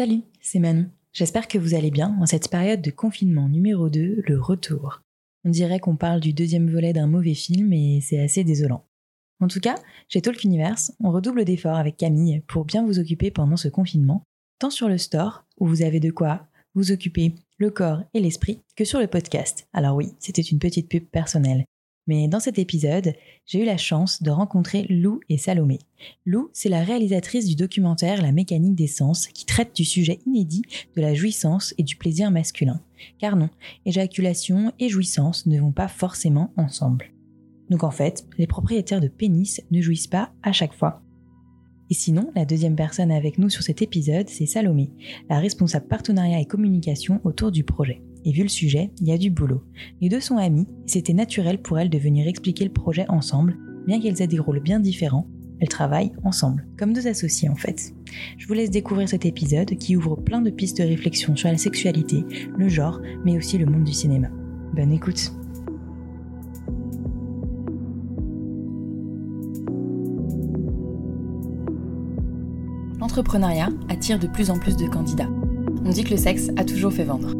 Salut, c'est Manon. J'espère que vous allez bien en cette période de confinement numéro 2, le retour. On dirait qu'on parle du deuxième volet d'un mauvais film et c'est assez désolant. En tout cas, chez Talk Universe, on redouble d'efforts avec Camille pour bien vous occuper pendant ce confinement, tant sur le store, où vous avez de quoi vous occuper le corps et l'esprit, que sur le podcast. Alors oui, c'était une petite pub personnelle. Mais dans cet épisode, j'ai eu la chance de rencontrer Lou et Salomé. Lou, c'est la réalisatrice du documentaire La mécanique des sens qui traite du sujet inédit de la jouissance et du plaisir masculin. Car non, éjaculation et jouissance ne vont pas forcément ensemble. Donc en fait, les propriétaires de pénis ne jouissent pas à chaque fois. Et sinon, la deuxième personne avec nous sur cet épisode, c'est Salomé, la responsable partenariat et communication autour du projet. Et vu le sujet, il y a du boulot. Les deux sont amies, c'était naturel pour elles de venir expliquer le projet ensemble, bien qu'elles aient des rôles bien différents, elles travaillent ensemble, comme deux associés en fait. Je vous laisse découvrir cet épisode qui ouvre plein de pistes de réflexion sur la sexualité, le genre, mais aussi le monde du cinéma. Bonne écoute L'entrepreneuriat attire de plus en plus de candidats. On dit que le sexe a toujours fait vendre.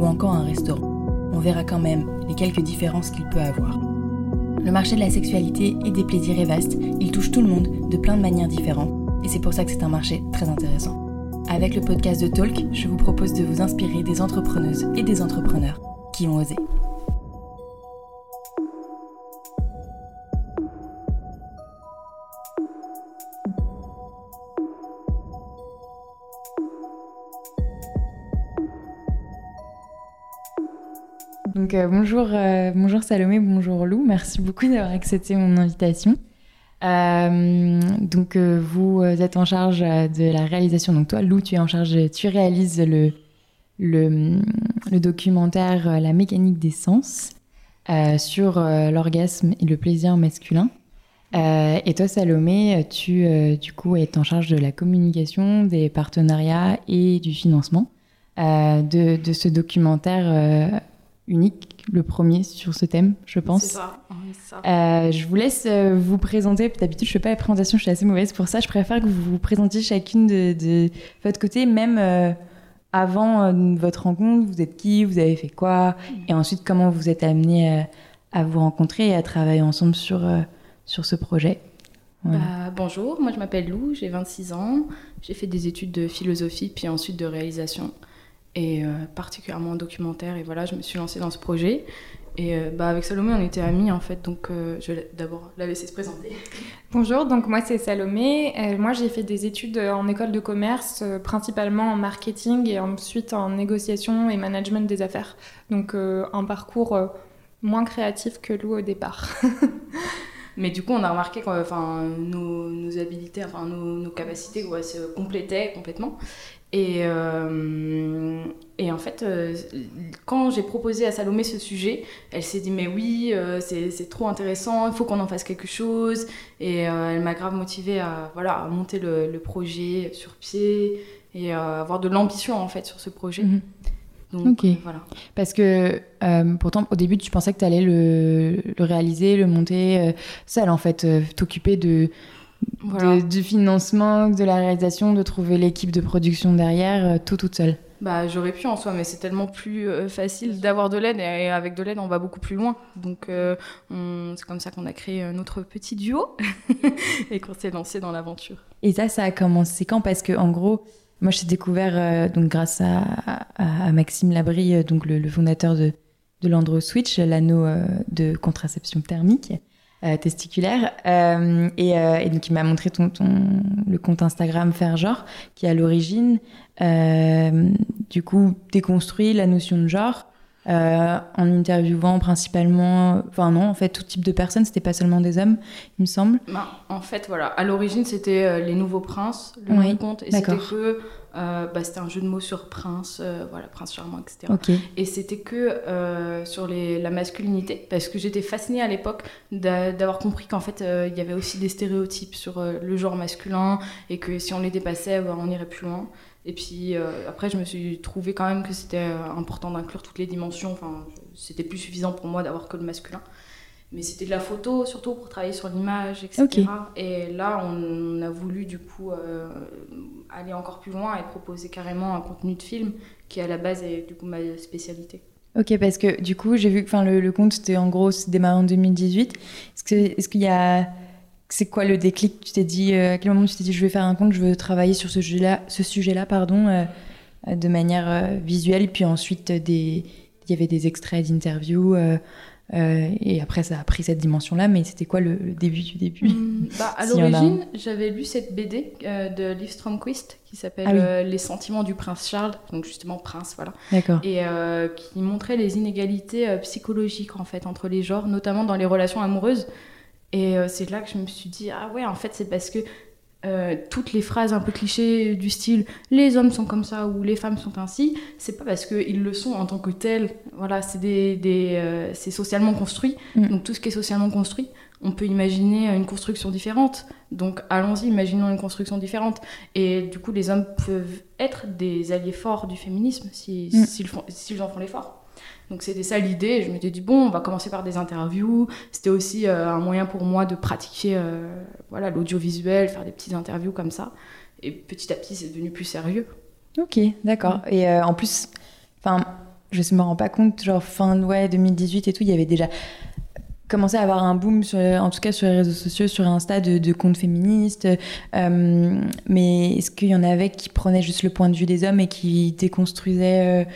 ou encore un restaurant. On verra quand même les quelques différences qu'il peut avoir. Le marché de la sexualité et des plaisirs est vaste, il touche tout le monde de plein de manières différentes, et c'est pour ça que c'est un marché très intéressant. Avec le podcast de Talk, je vous propose de vous inspirer des entrepreneuses et des entrepreneurs qui ont osé. Donc euh, bonjour, euh, bonjour Salomé, bonjour Lou, merci beaucoup d'avoir accepté mon invitation. Euh, donc vous êtes en charge de la réalisation. Donc toi, Lou, tu es en charge, tu réalises le, documentaire La mécanique des sens sur l'orgasme et le plaisir masculin. et toi, Salomé, tu du coup es en charge de la communication, des partenariats et du financement de, ce documentaire unique, le premier sur ce thème, je pense. C'est ça. Euh, je vous laisse euh, vous présenter. D'habitude, je fais pas la présentation, je suis assez mauvaise pour ça. Je préfère que vous vous présentiez chacune de, votre côté, même euh, avant votre rencontre. Vous êtes qui Vous avez fait quoi Et ensuite, comment vous êtes amené à vous rencontrer et à travailler ensemble sur, sur ce projet bah, bonjour, moi je m'appelle Lou, j'ai 26 ans. J'ai fait des études de philosophie, puis ensuite de réalisation et euh, particulièrement documentaire. Et voilà, je me suis lancée dans ce projet. Et euh, bah, avec Salomé, on était amis en fait, donc euh, je vais d'abord la laisser se présenter. Bonjour, donc moi c'est Salomé. moi j'ai fait des études en école de commerce, principalement en marketing et ensuite en négociation et management des affaires. Donc un parcours moins créatif que Lou au départ. Mais du coup, on a remarqué que enfin, nos, nos, habilités, enfin, nos, nos capacités ouais, se complétaient complètement. Et, euh, et en fait, euh, quand j'ai proposé à Salomé ce sujet, elle s'est dit Mais oui, euh, c'est trop intéressant, il faut qu'on en fasse quelque chose. Et elle m'a grave motivée à, voilà, à monter le, le, projet sur pied et à avoir de l'ambition en fait sur ce projet. Mhm. Donc voilà. Parce que pourtant, au début, tu pensais que tu allais le, le, réaliser, le monter seul en fait, t'occuper de du financement, de la réalisation, de trouver l'équipe de production derrière, euh, tout toute seule bah, j'aurais pu en soi, mais c'est tellement plus euh, facile d'avoir de l'aide et avec de l'aide, on va beaucoup plus loin. Donc, euh, c'est comme ça qu'on a créé notre petit duo et qu'on s'est lancé dans l'aventure. Et ça, ça a commencé quand? Parce que, en gros, moi, je t'ai découvert donc grâce à, à, Maxime Labrie, donc le, fondateur de, de l'Andro Switch, l'anneau de contraception thermique. Testiculaire. Et, et, donc il m'a montré ton, ton, le compte Instagram Faire Genre qui à l'origine. Du coup déconstruit la notion de genre euh, en interviewant principalement, enfin non, en fait, tout type de personnes, c'était pas seulement des hommes, il me semble. Ben, en fait, voilà, à l'origine, c'était euh, les nouveaux princes, le oui, compte, et c'était que, euh, bah, c'était un jeu de mots sur prince, voilà, prince charmant, etc. Et c'était que sur les, la masculinité, parce que j'étais fascinée à l'époque d'avoir compris qu'en fait, il y avait aussi des stéréotypes sur le genre masculin, et que si on les dépassait, bah, on irait plus loin. Et puis euh, après, je me suis trouvé quand même que c'était euh, important d'inclure toutes les dimensions. Enfin, c'était plus suffisant pour moi d'avoir que le masculin. Mais c'était de la photo, surtout pour travailler sur l'image, etc. Et là, on a voulu du coup euh, aller encore plus loin et proposer carrément un contenu de film qui à la base est du coup ma spécialité. Ok, parce que du coup, j'ai vu que le, le compte, c'était en gros, c'est démarré en 2018. Est-ce qu'il est y a c'est quoi le déclic? Tu t'es dit, euh, à quel moment tu t'es dit, je vais faire un compte, je veux travailler sur ce sujet-là, ce sujet-là pardon, euh, de manière visuelle, puis ensuite des, il y avait des extraits d'interviews. Et après, ça a pris cette dimension-là, mais c'était quoi le, début du début mmh, bah, À l'origine, j'avais lu cette BD de Liv Stromquist qui s'appelle ah Les sentiments du prince Charles, donc justement prince, voilà. D'accord. Et qui montrait les inégalités psychologiques en fait entre les genres, notamment dans les relations amoureuses. Et euh, c'est là que je me suis dit, ah ouais, en fait, c'est parce que euh, toutes les phrases un peu clichés du style les hommes sont comme ça ou les femmes sont ainsi, c'est pas parce qu'ils le sont en tant que tels. Voilà, c'est des, des euh, c'est socialement construit. Mm. Donc tout ce qui est socialement construit, on peut imaginer une construction différente. Donc allons-y, imaginons une construction différente. Et du coup, les hommes peuvent être des alliés forts du féminisme mm. s'ils si, en font l'effort. Donc c'était ça l'idée. Je m'étais dit bon, on va commencer par des interviews. C'était aussi euh, un moyen pour moi de pratiquer euh, voilà l'audiovisuel, faire des petites interviews comme ça. Et petit à petit, c'est devenu plus sérieux. Ok, d'accord. Et euh, en plus, enfin, je ne me rends pas compte, genre fin ouais 2018 et tout, il y avait déjà commencé à avoir un boom, sur, en tout cas sur les réseaux sociaux, sur Insta, de, de comptes féministes. mais est-ce qu'il y en avait qui prenaient juste le point de vue des hommes et qui déconstruisaient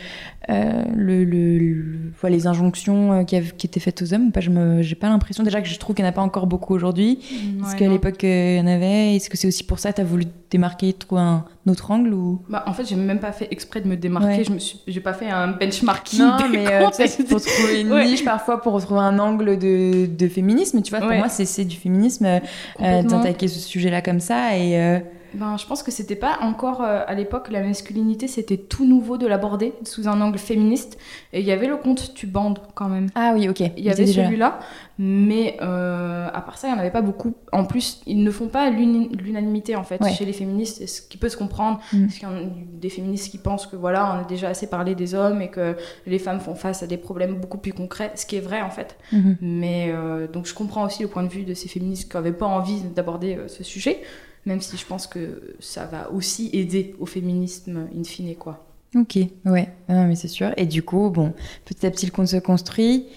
euh, le, le, les injonctions euh, qui, qui, étaient faites aux hommes pas? Je n'ai pas l'impression. Déjà que je trouve qu'il n'y en a pas encore beaucoup aujourd'hui. Est-ce qu'à l'époque, euh, il y en avait? Est-ce que c'est aussi pour ça que tu as voulu démarquer, trouver un autre angle ou... bah, En fait, j'ai même pas fait exprès de me démarquer. Je n'ai pas fait un benchmarking. Non, mais peut-être pour trouver une niche parfois, pour retrouver un angle de, de féminisme. Tu vois, pour moi, c'est du féminisme d'attaquer ce sujet-là comme ça. Et ben, je pense que c'était pas encore euh, à l'époque la masculinité, c'était tout nouveau de l'aborder sous un angle féministe. Et il y avait le conte Tu bandes quand même. Ah oui, ok. Il y avait celui-là, mais euh, à part ça, il n'y en avait pas beaucoup. En plus, ils ne font pas l'unanimité en fait chez les féministes, ce qui peut se comprendre. Mm. Parce qu'il y a des féministes qui pensent que voilà, on a déjà assez parlé des hommes et que les femmes font face à des problèmes beaucoup plus concrets, ce qui est vrai en fait. Mm-hmm. Mais euh, donc je comprends aussi le point de vue de ces féministes qui n'avaient pas envie d'aborder ce sujet même si je pense que ça va aussi aider au féminisme in fine, quoi. Ok, ouais, non, mais c'est sûr. Et du coup, bon, petit à petit, le conte se construit.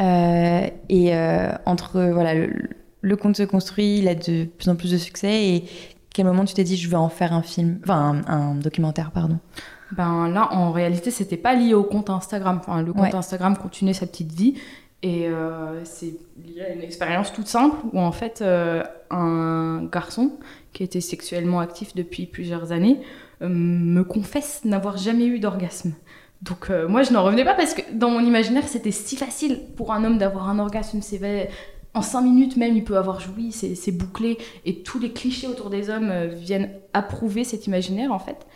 Euh, et euh, entre, voilà, le, conte se construit, il a de plus en plus de succès. Et quel moment tu t'es dit, je vais en faire un film, enfin, un, documentaire, pardon? Ben là, en réalité, c'était pas lié au compte Instagram. Enfin, le compte Instagram continuait sa petite vie. Et euh, c'est lié à une expérience toute simple où en fait un garçon qui était sexuellement actif depuis plusieurs années, euh, me confesse n'avoir jamais eu d'orgasme. Donc euh, moi je n'en revenais pas parce que dans mon imaginaire c'était si facile pour un homme d'avoir un orgasme, c'est en cinq minutes même il peut avoir joui, c'est bouclé et tous les clichés autour des hommes euh, viennent approuver cet imaginaire en fait.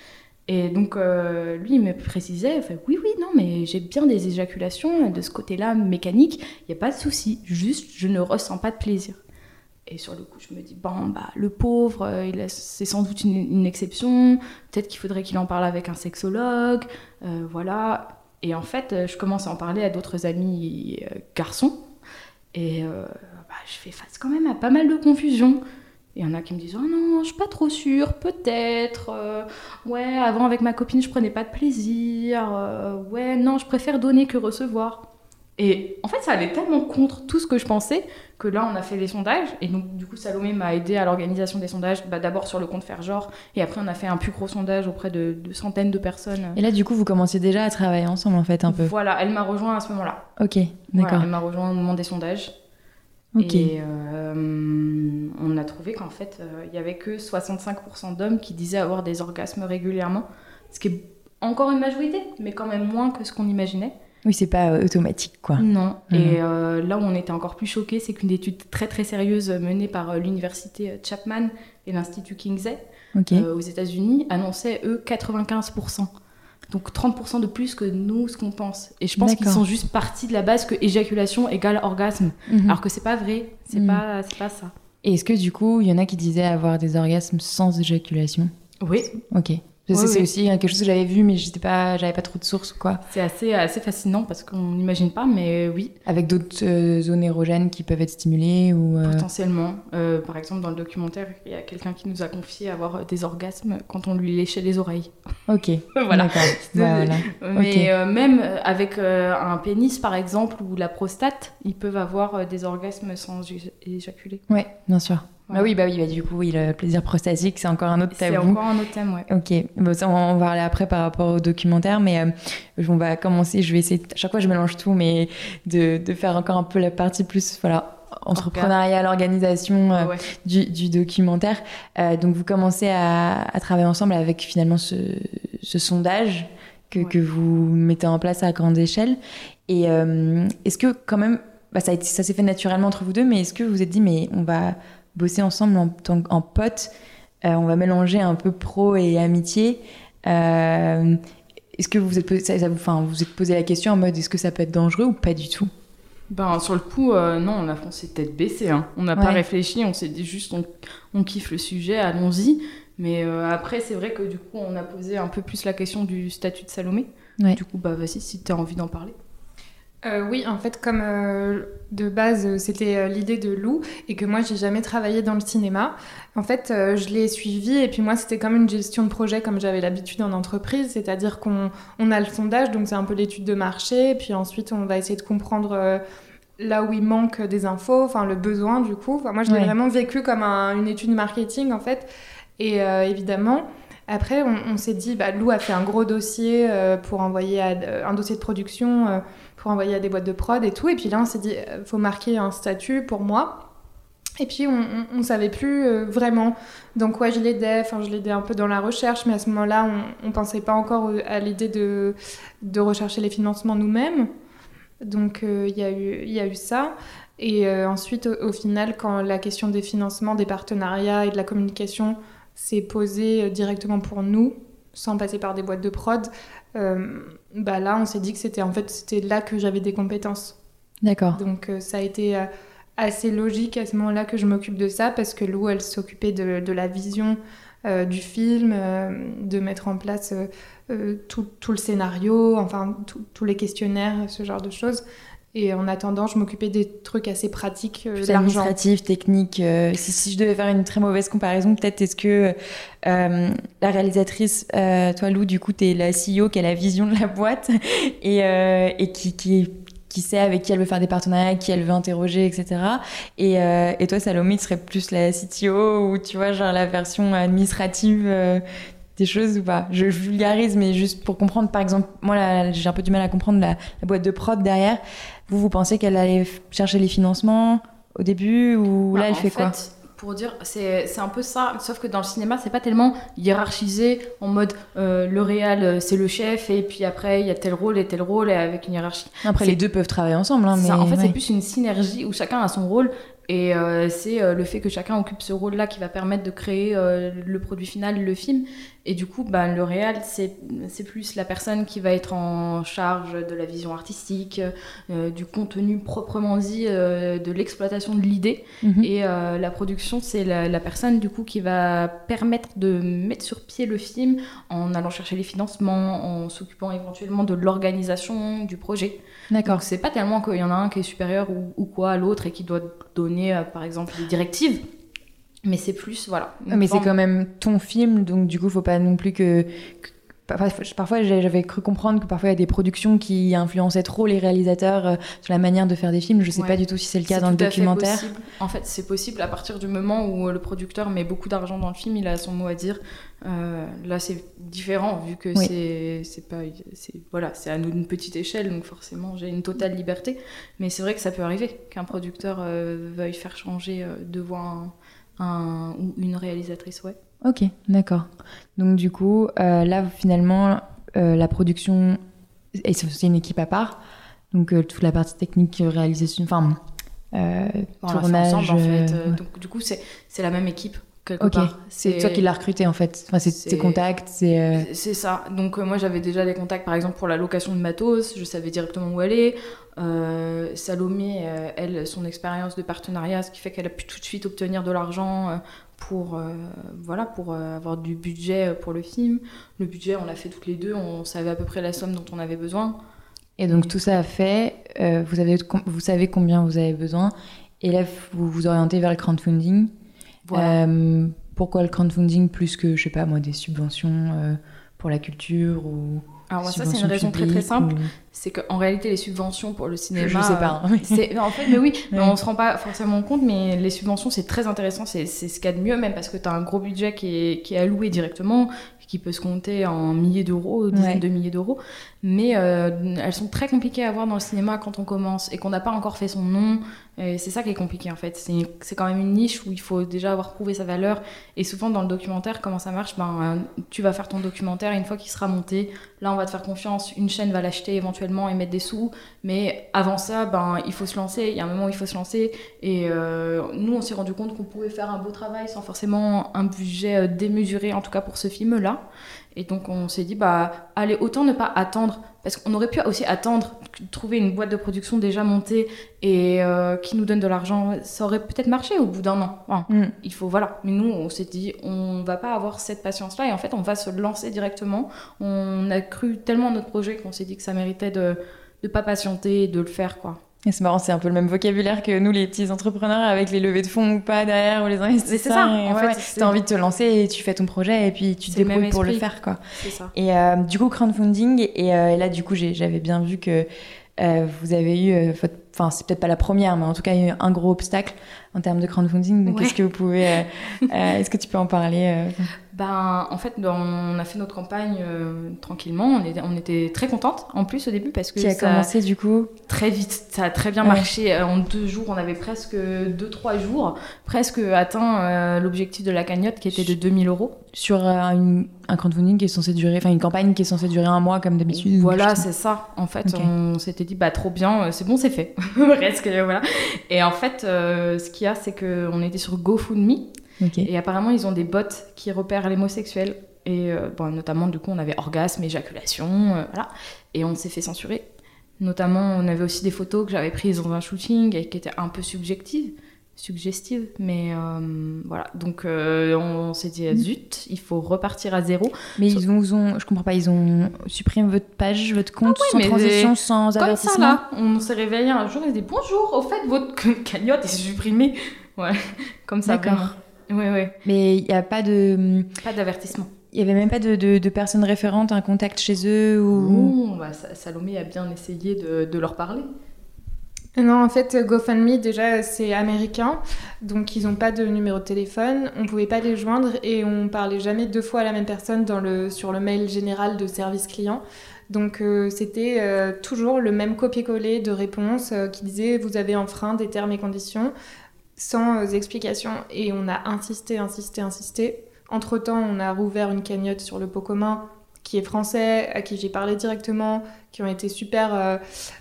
Et donc lui il me précisait, oui oui non mais j'ai bien des éjaculations de ce côté-là mécanique, il n'y a pas de souci, juste je ne ressens pas de plaisir. Et sur le coup, je me dis, bon, bah, le pauvre, euh, c'est sans doute une, exception. Peut-être qu'il faudrait qu'il en parle avec un sexologue. Euh, voilà. Et en fait, euh, je commence à en parler à d'autres amis garçons. Et bah, je fais face quand même à pas mal de confusion. Il y en a qui me disent, oh non, je suis pas trop sûre, peut-être. ouais, avant, avec ma copine, je prenais pas de plaisir. ouais, non, je préfère donner que recevoir. Et en fait, ça allait tellement contre tout ce que je pensais que là, on a fait les sondages. Et donc, du coup, Salomé m'a aidé à l'organisation des sondages, bah, d'abord sur le compte Faire Genre. Et après, on a fait un plus gros sondage auprès de, de centaines de personnes. Et là, du coup, vous commenciez déjà à travailler ensemble, en fait, un peu. Voilà, elle m'a rejoint à ce moment-là. Ok, Voilà, d'accord. elle m'a rejoint au moment des sondages. Ok. Et euh, on a trouvé qu'en fait, euh, il y avait que 65% d'hommes qui disaient avoir des orgasmes régulièrement. Ce qui est encore une majorité, mais quand même moins que ce qu'on imaginait. Oui, c'est pas euh, automatique, quoi. Non. Mhm. Et euh, là où on était encore plus choqués, c'est qu'une étude très très sérieuse menée par euh, l'université Chapman et l'Institut Kingsley euh, aux États-Unis annonçait eux 95%. Donc 30% de plus que nous, ce qu'on pense. Et je pense qu'ils sont juste partis de la base que éjaculation égale orgasme. Mhm. Alors que c'est pas vrai, c'est Mhm. pas, c'est pas ça. Et est-ce que, du coup, il y en a qui disaient avoir des orgasmes sans éjaculation? Oui, Ok. Oui, c'est oui. aussi quelque chose que j'avais vu, mais j'étais pas, j'avais pas trop de sources ou quoi. c'est assez, assez fascinant parce qu'on n'imagine pas, mais oui, Avec d'autres euh, zones érogènes qui peuvent être stimulées ou. euh, potentiellement. Euh, par exemple, dans le documentaire, il y a quelqu'un qui nous a confié avoir des orgasmes quand on lui léchait les oreilles. Ok. voilà. Bah, voilà. Mais même avec un pénis, par exemple, ou la prostate, ils peuvent avoir des orgasmes sans éja- éjaculer. Ouais, bien sûr. Bah oui, bah oui, bah du coup, oui, le plaisir prostatique, c'est encore un autre C'est tabou. encore un autre thème, ouais. Ok, bon, ça, on va en parler après par rapport au documentaire, mais euh, on va commencer. Je vais essayer, à chaque fois je mélange tout, mais de, de faire encore un peu la partie plus voilà, entrepreneuriale, organisation euh, Ouais. du, du documentaire. Euh, donc vous commencez à, à travailler ensemble avec finalement ce, ce sondage que, Ouais. que vous mettez en place à grande échelle. Et est-ce que quand même, bah, ça, a été- ça s'est fait naturellement entre vous deux, mais est-ce que vous vous êtes dit, mais on va bosser ensemble en tant qu'en potes, euh, on va mélanger un peu pro et amitié. Euh, est-ce que vous vous êtes posé, ça- ça vous, enfin, vous êtes posé la question en mode est-ce que ça peut être dangereux ou pas du tout? Ben, sur le coup, euh, non, on a foncé tête baissée. Hein. On n'a pas réfléchi, on s'est dit juste on, on kiffe le sujet, allons-y. Mais euh, après, c'est vrai que du coup, on a posé un peu plus la question du statut de Salomé. Ouais. Du coup, bah vas-y, si tu as envie d'en parler. Euh, oui, en fait, comme euh, de base euh, c'était euh, l'idée de Lou et que moi j'ai jamais travaillé dans le cinéma, en fait je l'ai suivi et puis moi c'était comme une gestion de projet comme j'avais l'habitude en entreprise, c'est-à-dire qu'on on a le sondage, donc c'est un peu l'étude de marché, et puis ensuite on va essayer de comprendre là où il manque des infos, enfin le besoin du coup. Enfin, moi je l'ai Ouais. vraiment vécu comme un- une étude marketing en fait, et évidemment. Après, on, on s'est dit, bah, Lou a fait un gros dossier pour envoyer à, un dossier de production pour envoyer à des boîtes de prod et tout. Et puis là, on s'est dit, euh, faut marquer un statut pour moi. Et puis, on, on savait plus euh, vraiment dans quoi je l'aidais. Enfin, je l'aidais un peu dans la recherche, mais à ce moment-là, on, on pensait pas encore à l'idée de, rechercher les financements nous-mêmes. Donc, euh, il y, a eu- ça. Et ensuite, au, final, quand la question des financements, des partenariats et de la communication s'est posée directement pour nous, sans passer par des boîtes de prod, euh, bah là, on s'est dit que c'était en fait c'était là que j'avais des compétences. D'accord. Donc euh, ça a été euh, assez logique à ce moment-là que je m'occupe de ça parce que Lou, elle s'occupait de, de la vision du film, de mettre en place tout, tout le scénario, enfin tous les questionnaires, ce genre de choses. Et en attendant, je m'occupais des trucs assez pratiques, euh, Plus l'argent. administratif, technique. euh, si, si je devais faire une très mauvaise comparaison, peut-être est-ce que euh, la réalisatrice, euh, toi Lou, du coup, tu es la CEO qui a la vision de la boîte et, et qui, qui, qui sait avec qui elle veut faire des partenariats, qui elle veut interroger, etc. Et, et toi, Salomé, tu serais plus la CTO ou tu vois, genre la version administrative des choses ou pas? Je, je vulgarise, mais juste pour comprendre, par exemple, moi j'ai un peu du mal à comprendre la, la boîte de prod derrière. Vous, vous pensez qu'elle allait chercher les financements au début ou là, Bah, elle fait quoi? Pour dire, c'est un peu ça, sauf que dans le cinéma, c'est pas tellement hiérarchisé en mode euh, le réal, euh, c'est le chef, et puis après, il y a tel rôle et tel rôle, et avec une hiérarchie. Après, les deux peuvent travailler ensemble. Hein, mais ça. En fait, ouais. c'est plus une synergie où chacun a son rôle. Et euh, c'est euh, le fait que chacun occupe ce rôle-là qui va permettre de créer euh, le produit final, le film. Et du coup, ben, le réal, c'est plus la personne qui va être en charge de la vision artistique, du contenu proprement dit, de l'exploitation de l'idée. Mhm. Et la production, c'est la, la personne du coup qui va permettre de mettre sur pied le film en allant chercher les financements, en s'occupant éventuellement de l'organisation du projet. D'accord. C'est pas tellement qu'il y en a un qui est supérieur ou, ou quoi à l'autre et qui doit donner euh, par exemple des directives, mais c'est plus voilà. une Mais c'est quand même ton film, donc du coup, faut pas non plus que. que- parfois j'avais cru comprendre que parfois il y a des productions qui influençaient trop les réalisateurs euh, sur la manière de faire des films. Je sais pas du tout si c'est le cas dans le documentaire. En fait, c'est possible à partir du moment où le producteur met beaucoup d'argent dans le film, il a son mot à dire. Euh, là, c'est différent vu que c'est pas voilà, c'est à une petite échelle, donc forcément j'ai une totale liberté. Mais c'est vrai que ça peut arriver qu'un producteur veuille faire changer de voix un, ou une réalisatrice, ouais. Ok, d'accord. Donc du coup, euh, là finalement, euh, la production, et c'est une équipe à part, donc euh, toute la partie technique, réalisation, enfin, tournage. en fait. Donc du coup, c'est la même équipe. Ok, c'est toi qui l'as recruté en fait. Enfin, c'est tes contacts, c'est. C'est ça. Donc moi j'avais déjà des contacts par exemple pour la location de matos, je savais directement où aller. Salomé, elle, son expérience de partenariat, ce qui fait qu'elle a pu tout de suite obtenir de l'argent pour, euh, voilà, pour euh, avoir du budget euh, pour le film. Le budget, on l'a fait toutes les deux, on savait à peu près la somme dont on avait besoin. Et donc tout ça a fait, vous, avez, vous savez combien vous avez besoin, et là vous vous orientez vers le crowdfunding. pourquoi le crowdfunding plus que, je sais pas moi, des subventions pour la culture ou alors ça c'est une raison très très simple, c'est qu'en réalité les subventions pour le cinéma, je sais pas. c'est en fait mais oui, mais on se rend pas forcément compte, mais les subventions c'est très intéressant, c'est ce qu'il y a de mieux même parce que tu as un gros budget qui est, qui est alloué directement, qui peut se compter en milliers d'euros, dizaines de milliers d'euros, mais euh, elles sont très compliquées à avoir dans le cinéma quand on commence et qu'on n'a pas encore fait son nom, c'est ça qui est compliqué en fait. C'est quand même une niche où il faut déjà avoir prouvé sa valeur. Et souvent dans le documentaire, comment ça marche? Ben, euh, Tu vas faire ton documentaire et une fois qu'il sera monté, là on va te faire confiance. Une chaîne va l'acheter éventuellement et mettre des sous. Mais avant ça, ben, il faut se lancer. Il y a un moment où il faut se lancer. Et euh, nous, on s'est rendu compte qu'on pouvait faire un beau travail sans forcément un budget euh, démesuré, en tout cas pour ce film-là. Et donc on s'est dit, bah, allez, autant ne pas attendre parce qu'on aurait pu aussi attendre, trouver une boîte de production déjà montée et euh, qui nous donne de l'argent. Ça aurait peut-être marché au bout d'un an. Mm. Il faut, voilà. Mais nous, on s'est dit, on va pas avoir cette patience-là et en fait, on va se lancer directement. On a cru tellement à notre projet qu'on s'est dit que ça méritait de ne pas patienter et de le faire, quoi. Et c'est marrant, c'est un peu le même vocabulaire que nous, les petits entrepreneurs, avec les levées de fonds ou pas derrière, ou les investisseurs. C'est ça, en fait. Tu as envie de te lancer et tu fais ton projet et puis tu te débrouilles pour le faire, quoi. C'est ça. Et euh, du coup, crowdfunding, et, euh, et là, du coup, j'avais bien vu que euh, vous avez eu votre enfin c'est peut-être pas la première, mais en tout cas il y a eu un gros obstacle en termes de crowdfunding. Donc est-ce que vous pouvez, euh, euh, est-ce que tu peux en parler euh Ben en fait on a fait notre campagne tranquillement, on était, on était très contente en plus au début parce que qui a commencé du coup très vite, ça a très bien marché. En deux jours, on avait presque deux trois jours presque atteint l'objectif de la cagnotte qui était de 2000 euros sur un crowdfunding qui est censé durer, enfin une campagne qui est censée durer un mois comme d'habitude. Voilà c'est ça. En fait on s'était dit bah trop bien, c'est bon c'est fait. presque, voilà. Et en fait, euh, ce qu'il y a, c'est qu'on était sur GoFundMe. Et apparemment, ils ont des bots qui repèrent les mots sexuels. Et euh, bon, notamment, du coup, on avait orgasme, éjaculation, euh, voilà. Et on s'est fait censurer. Notamment, on avait aussi des photos que j'avais prises dans un shooting et qui étaient un peu subjectives suggestive. Mais euh, voilà, donc on, s'est dit, mm. zut, il faut repartir à zéro. Mais ils ont, ont, je comprends pas, ils ont supprimé votre page, votre compte ah sans transition, sans comme avertissement. Ça, là, on s'est réveillé un jour et dit bonjour, au fait, votre cagnotte est supprimée. Ouais, comme ça. D'accord. Ouais, ouais. Mais il n'y a pas de. Pas d'avertissement. Il n'y avait même pas de, de, personnes référentes, un contact chez eux ou... Non, bah, Salomé a bien essayé de, de leur parler. Non, en fait, GoFundMe, déjà, c'est américain, donc ils n'ont pas de numéro de téléphone, on ne pouvait pas les joindre et on parlait jamais deux fois à la même personne dans le, sur le mail général de service client. Donc euh, c'était euh, toujours le même copier-coller de réponse euh, qui disait vous avez enfreint des termes et conditions sans explication et on a insisté, insisté, insisté. Entre-temps, on a rouvert une cagnotte sur le pot commun qui est français, à qui j'ai parlé directement, qui ont été super euh,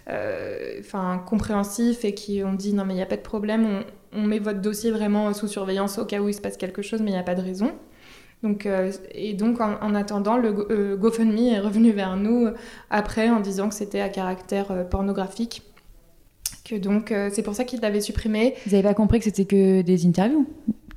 euh, compréhensifs et qui ont dit non mais il n'y a pas de problème, on, met votre dossier vraiment sous surveillance au cas où il se passe quelque chose, mais il n'y a pas de raison. Donc, euh, et donc en, attendant, le GoFundMe est revenu vers nous après en disant que c'était à caractère pornographique. Que donc c'est pour ça qu'il l'avait supprimé. Vous n'avez pas compris que c'était que des interviews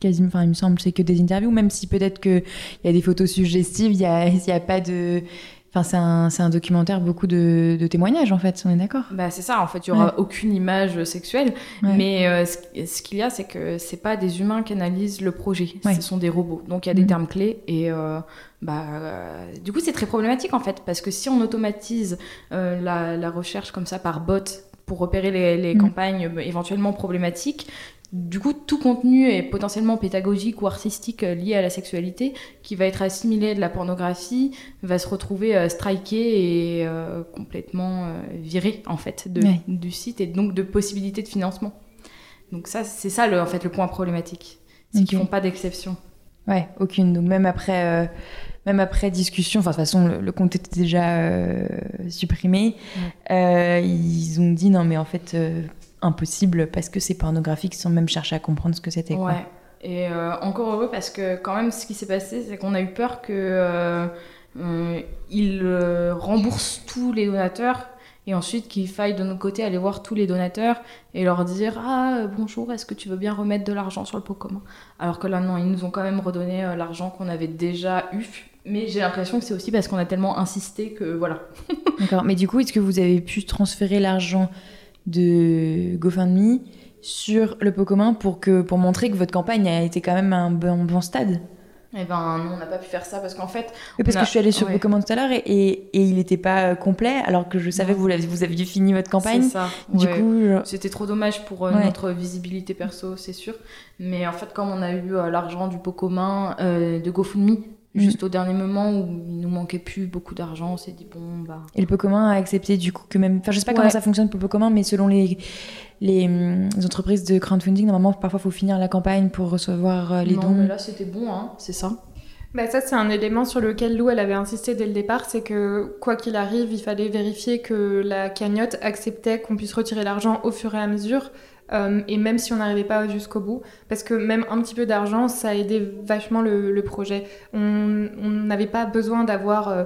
quasiment, enfin, il me semble, c'est que des interviews, même si peut-être qu'il y a des photos suggestives, il n'y a, y a pas de. Enfin, c'est un, c'est un documentaire beaucoup de, de témoignages en fait, on est d'accord? Bah, c'est ça, en fait, il n'y aura Ouais. aucune image sexuelle. Ouais. Mais euh, ce, ce qu'il y a, c'est que c'est pas des humains qui analysent le projet, Ouais. ce sont des robots. Donc il y a des Mhm. termes clés et euh, bah, euh, du coup c'est très problématique en fait parce que si on automatise euh, la, la recherche comme ça par bot pour repérer les, les Mhm. campagnes euh, éventuellement problématiques, du coup tout contenu est potentiellement pédagogique ou artistique euh, lié à la sexualité qui va être assimilé de la pornographie va se retrouver euh, striké et euh, complètement euh, viré en fait de- du site et donc de possibilités de financement. Donc ça, c'est ça le, en fait le point problématique. C'est qu'ils Ok. font pas d'exception. Ouais, aucune. Donc même après, même après discussion, enfin de toute façon le, le compte était déjà euh, supprimé, euh, ils ont dit non mais en fait euh, impossible parce que c'est pornographique sans même chercher à comprendre ce que c'était. quoi. Ouais. Et encore heureux parce que quand même ce qui s'est passé, c'est qu'on a eu peur que ils remboursent tous les donateurs et ensuite qu'il faille de notre côté aller voir tous les donateurs et leur dire ah bonjour est-ce que tu veux bien remettre de l'argent sur le pot commun? Alors que là non ils nous ont quand même redonné l'argent qu'on avait déjà eu mais j'ai l'impression que c'est aussi parce qu'on a tellement insisté que voilà D'accord. Mais du coup, est-ce que vous avez pu transférer l'argent de GoFundMe sur le pot commun pour que pour montrer que votre campagne a été quand même à un bon, bon stade? Et ben non on n'a pas pu faire ça parce qu'en fait Oui, parce que je suis allée sur ouais. vos commandes tout à l'heure et, et, et il n'était pas euh, complet, alors que je savais que vous, l'aviez- vous aviez fini votre campagne. c'est ça Du ouais. coup, je- C'était trop dommage pour euh, Ouais. notre visibilité perso, c'est sûr. Mais en fait, comme on a eu euh, l'argent du pot commun euh, de GoFundMe, Mm. juste au dernier moment où il nous manquait plus beaucoup d'argent, on s'est dit bon bah. et le pot commun a accepté du coup que même. Enfin, je sais pas Ouais. comment ça fonctionne pour le pot commun, mais selon les, les, hum, entreprises de crowdfunding, normalement, parfois, il faut finir la campagne pour recevoir euh, les non, dons. mais là c'était bon, hein, c'est ça. Bah ça, c'est un élément sur lequel Lou, elle avait insisté dès le départ, c'est que quoi qu'il arrive, il fallait vérifier que la cagnotte acceptait qu'on puisse retirer l'argent au fur et à mesure, euh, et même si on n'arrivait pas jusqu'au bout, parce que même un petit peu d'argent, ça a aidé vachement le, le projet. On n'avait pas besoin d'avoir euh,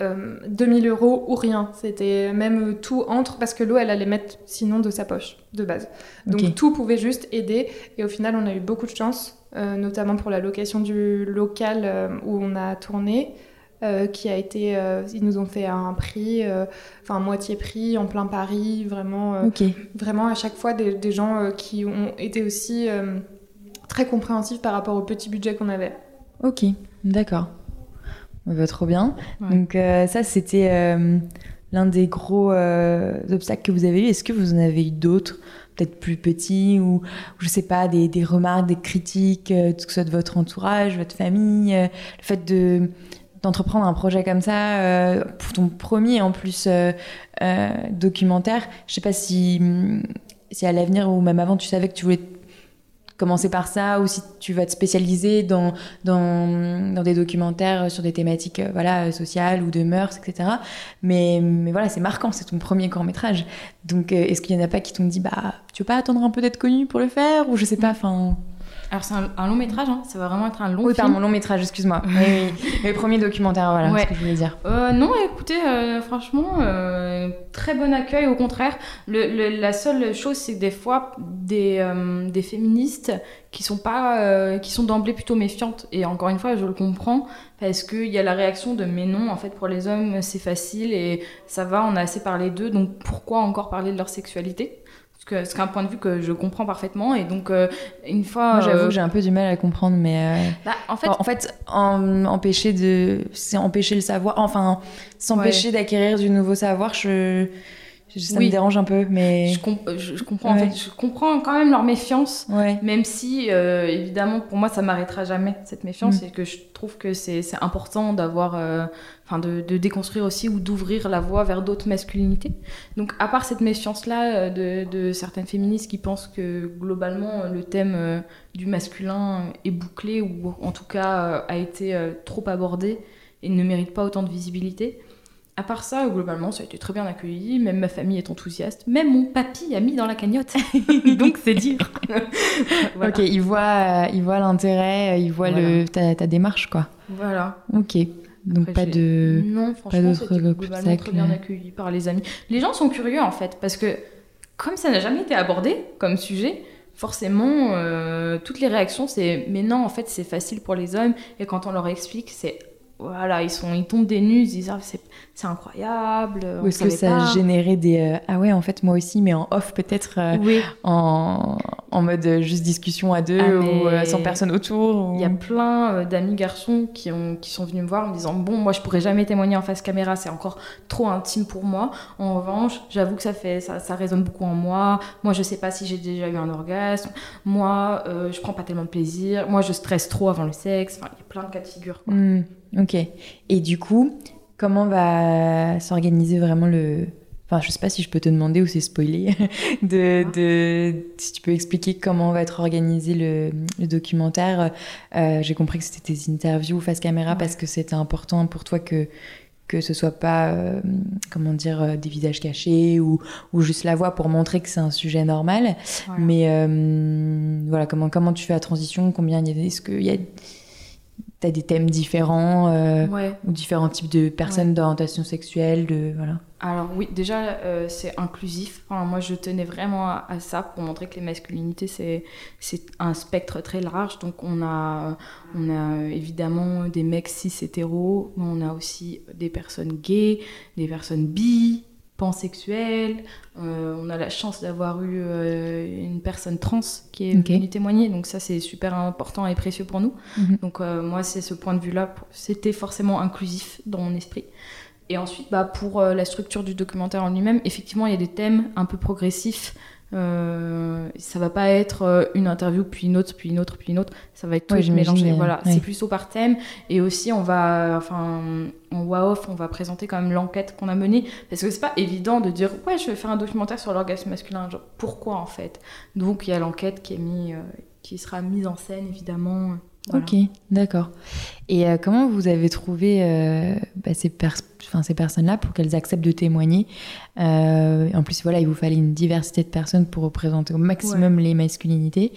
euh, 2000 euros ou rien, c'était même tout entre, parce que Lou, elle allait mettre sinon de sa poche, de base. Donc tout pouvait juste aider, et au final, on a eu beaucoup de chance, euh, notamment pour la location du local euh, où on a tourné, euh, qui a été, euh, ils nous ont fait un prix, euh, enfin moitié prix, en plein Paris, vraiment, vraiment à chaque fois des, des gens qui ont été aussi très compréhensifs par rapport au petit budget qu'on avait. Ok. D'accord. On va trop bien. Ouais. Donc, ça, c'était l'un des gros obstacles que vous avez eu. Est-ce que vous en avez eu d'autres peut-être plus petits ou je sais pas des, des remarques, des critiques, euh, que ce soit de votre entourage, votre famille, euh, le fait de d'entreprendre un projet comme ça euh, pour ton premier en plus euh, euh, documentaire. Je sais pas si hum, si à l'avenir ou même avant tu savais que tu voulais commencer par ça ou si tu vas te spécialiser dans dans, dans des documentaires sur des thématiques voilà sociales ou de mœurs etc. Mais mais voilà c'est marquant c'est ton premier court métrage donc est-ce qu'il y en a pas qui t'ont dit bah tu veux pas attendre un peu d'être connu pour le faire ou je sais pas enfin Alors c'est un, un long métrage, hein, ça va vraiment être un long oui film. pardon long métrage excuse-moi oui, oui. le premier documentaire voilà Ouais. ce que je voulais dire Euh, non, écoutez, euh, franchement, euh, très bon accueil. Au contraire, le, le- la seule chose, c'est que des fois, des, euh, des féministes qui sont pas, euh, qui sont d'emblée plutôt méfiantes. Et encore une fois, je le comprends parce qu'il y a la réaction de mais non, en fait, pour les hommes, c'est facile et ça va, on a assez parlé d'eux, donc pourquoi encore parler de leur sexualité? C'est un point de vue que je comprends parfaitement. Et donc, euh, une fois, moi j'avoue euh, que j'ai un peu du mal à comprendre mais euh, bah, en fait, en fait, en- empêcher de, c'est empêcher le savoir. Enfin, s'empêcher d'acquérir du nouveau savoir, je- ça Oui. me dérange un peu, mais je, je comprends. Ouais. En fait, je comprends quand même leur méfiance. ouais. Même si, euh, évidemment, pour moi, ça m'arrêtera jamais, cette méfiance, Mm. et que je trouve que c'est c'est important d'avoir, euh, enfin, de, de déconstruire aussi ou d'ouvrir la voie vers d'autres masculinités. Donc, à part cette méfiance-là euh, de, de certaines féministes qui pensent que, globalement, euh, le thème euh, du masculin est bouclé, ou en tout cas euh, a été euh, trop abordé et ne mérite pas autant de visibilité. À part ça, globalement, ça a été très bien accueilli. Même ma famille est enthousiaste. Même mon papy a mis dans la cagnotte. Donc, c'est dire. Voilà. Ok, il voit, euh, il voit l'intérêt, euh, il voit le, ta, ta démarche, quoi. Voilà. Ok. Donc Après, pas de. Non, franchement, c'était globalement très bien accueilli par les amis. Les gens sont curieux, en fait, parce que comme ça n'a jamais été abordé comme sujet, forcément, euh, toutes les réactions, c'est « mais non, en fait, c'est facile pour les hommes ». Et quand on leur explique, c'est voilà, ils, sont, ils tombent des nues, ils disent ah, c'est, c'est incroyable. Ou est-ce que ça a généré des euh, ah ouais, en fait, moi aussi, mais en off peut-être, euh, oui. en, en, mode euh, juste discussion à deux ah, ou sans personne autour Il y a plein d'amis garçons qui, ont, qui sont venus me voir en me disant bon, moi je pourrais jamais témoigner en face caméra, c'est encore trop intime pour moi. En revanche, j'avoue que ça, fait, ça, ça résonne beaucoup en moi. Moi, je sais pas si j'ai déjà eu un orgasme. Moi, je prends pas tellement de plaisir. Moi, je stresse trop avant le sexe. Enfin, il y a plein de cas de figure. Quoi. Hmm. Ok. Et du coup, comment va s'organiser vraiment le. Enfin, je sais pas si je peux te demander ou c'est spoiler. de, de, si tu peux expliquer comment va être organisé le, le documentaire. Euh, J'ai compris que c'était des interviews face caméra parce que c'était important pour toi que que ce soit pas, euh, comment dire, euh, des visages cachés ou, ou, juste la voix pour montrer que c'est un sujet normal. Mais euh, voilà, comment, comment tu fais la transition? Combien il y a, est-ce qu'il y a T'as des thèmes différents euh, ou différents types de personnes d'orientation sexuelle, de voilà. Alors oui, déjà euh, c'est inclusif. moi je tenais vraiment à, ça pour montrer que les masculinités c'est c'est un spectre très large. Donc on a on a évidemment des mecs cis hétéros, mais on a aussi des personnes gays, des personnes bi, pansexuels. Euh, on a la chance d'avoir eu euh, une personne trans qui est venue témoigner, donc ça c'est super important et précieux pour nous. Mhm. Donc euh, moi c'est ce point de vue-là, c'était forcément inclusif dans mon esprit. Et ensuite, bah, pour la structure du documentaire en lui-même, effectivement il y a des thèmes un peu progressifs euh, ça va pas être euh, une interview puis une autre puis une autre puis une autre. Ça va être tout mélangé voilà. C'est plutôt par thème et aussi on va enfin en off on va présenter quand même l'enquête qu'on a menée. Parce que c'est pas évident de dire ouais je vais faire un documentaire sur l'orgasme masculin. Genre, pourquoi en fait? Donc il y a l'enquête qui est mis euh, qui sera mise en scène évidemment Ok, d'accord. Et euh, comment vous avez trouvé euh, bah, ces, ces personnes-là pour qu'elles acceptent de témoigner? Euh, En plus, voilà, il vous fallait une diversité de personnes pour représenter au maximum les masculinités.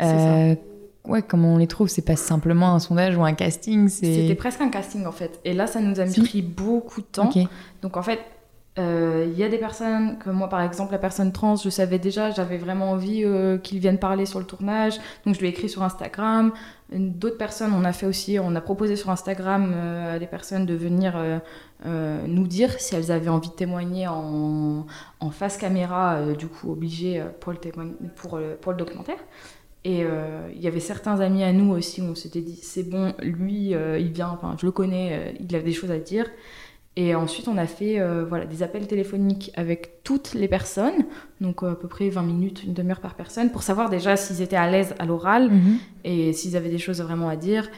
Ouais, comment on les trouve? C'est pas simplement un sondage ou un casting C'était presque un casting en fait. Et là, ça nous a pris beaucoup de temps. Donc en fait, il y a des personnes, comme moi par exemple, la personne trans, je savais déjà, j'avais vraiment envie qu'ils viennent parler sur le tournage, donc je lui ai écrit sur Instagram. D'autres personnes, on a fait aussi, on a proposé sur Instagram euh, à des personnes de venir euh, euh, nous dire si elles avaient envie de témoigner en, face caméra, du coup obligées pour le, documentaire. Et il y avait certains amis à nous aussi où on s'était dit c'est bon, lui, il vient, je le connais, il a des choses à dire. Et ensuite, on a fait euh, voilà, des appels téléphoniques avec toutes les personnes, donc euh, à peu près 20 minutes, une demi-heure par personne, pour savoir déjà s'ils étaient à l'aise à l'oral mhm. et s'ils avaient des choses vraiment à dire.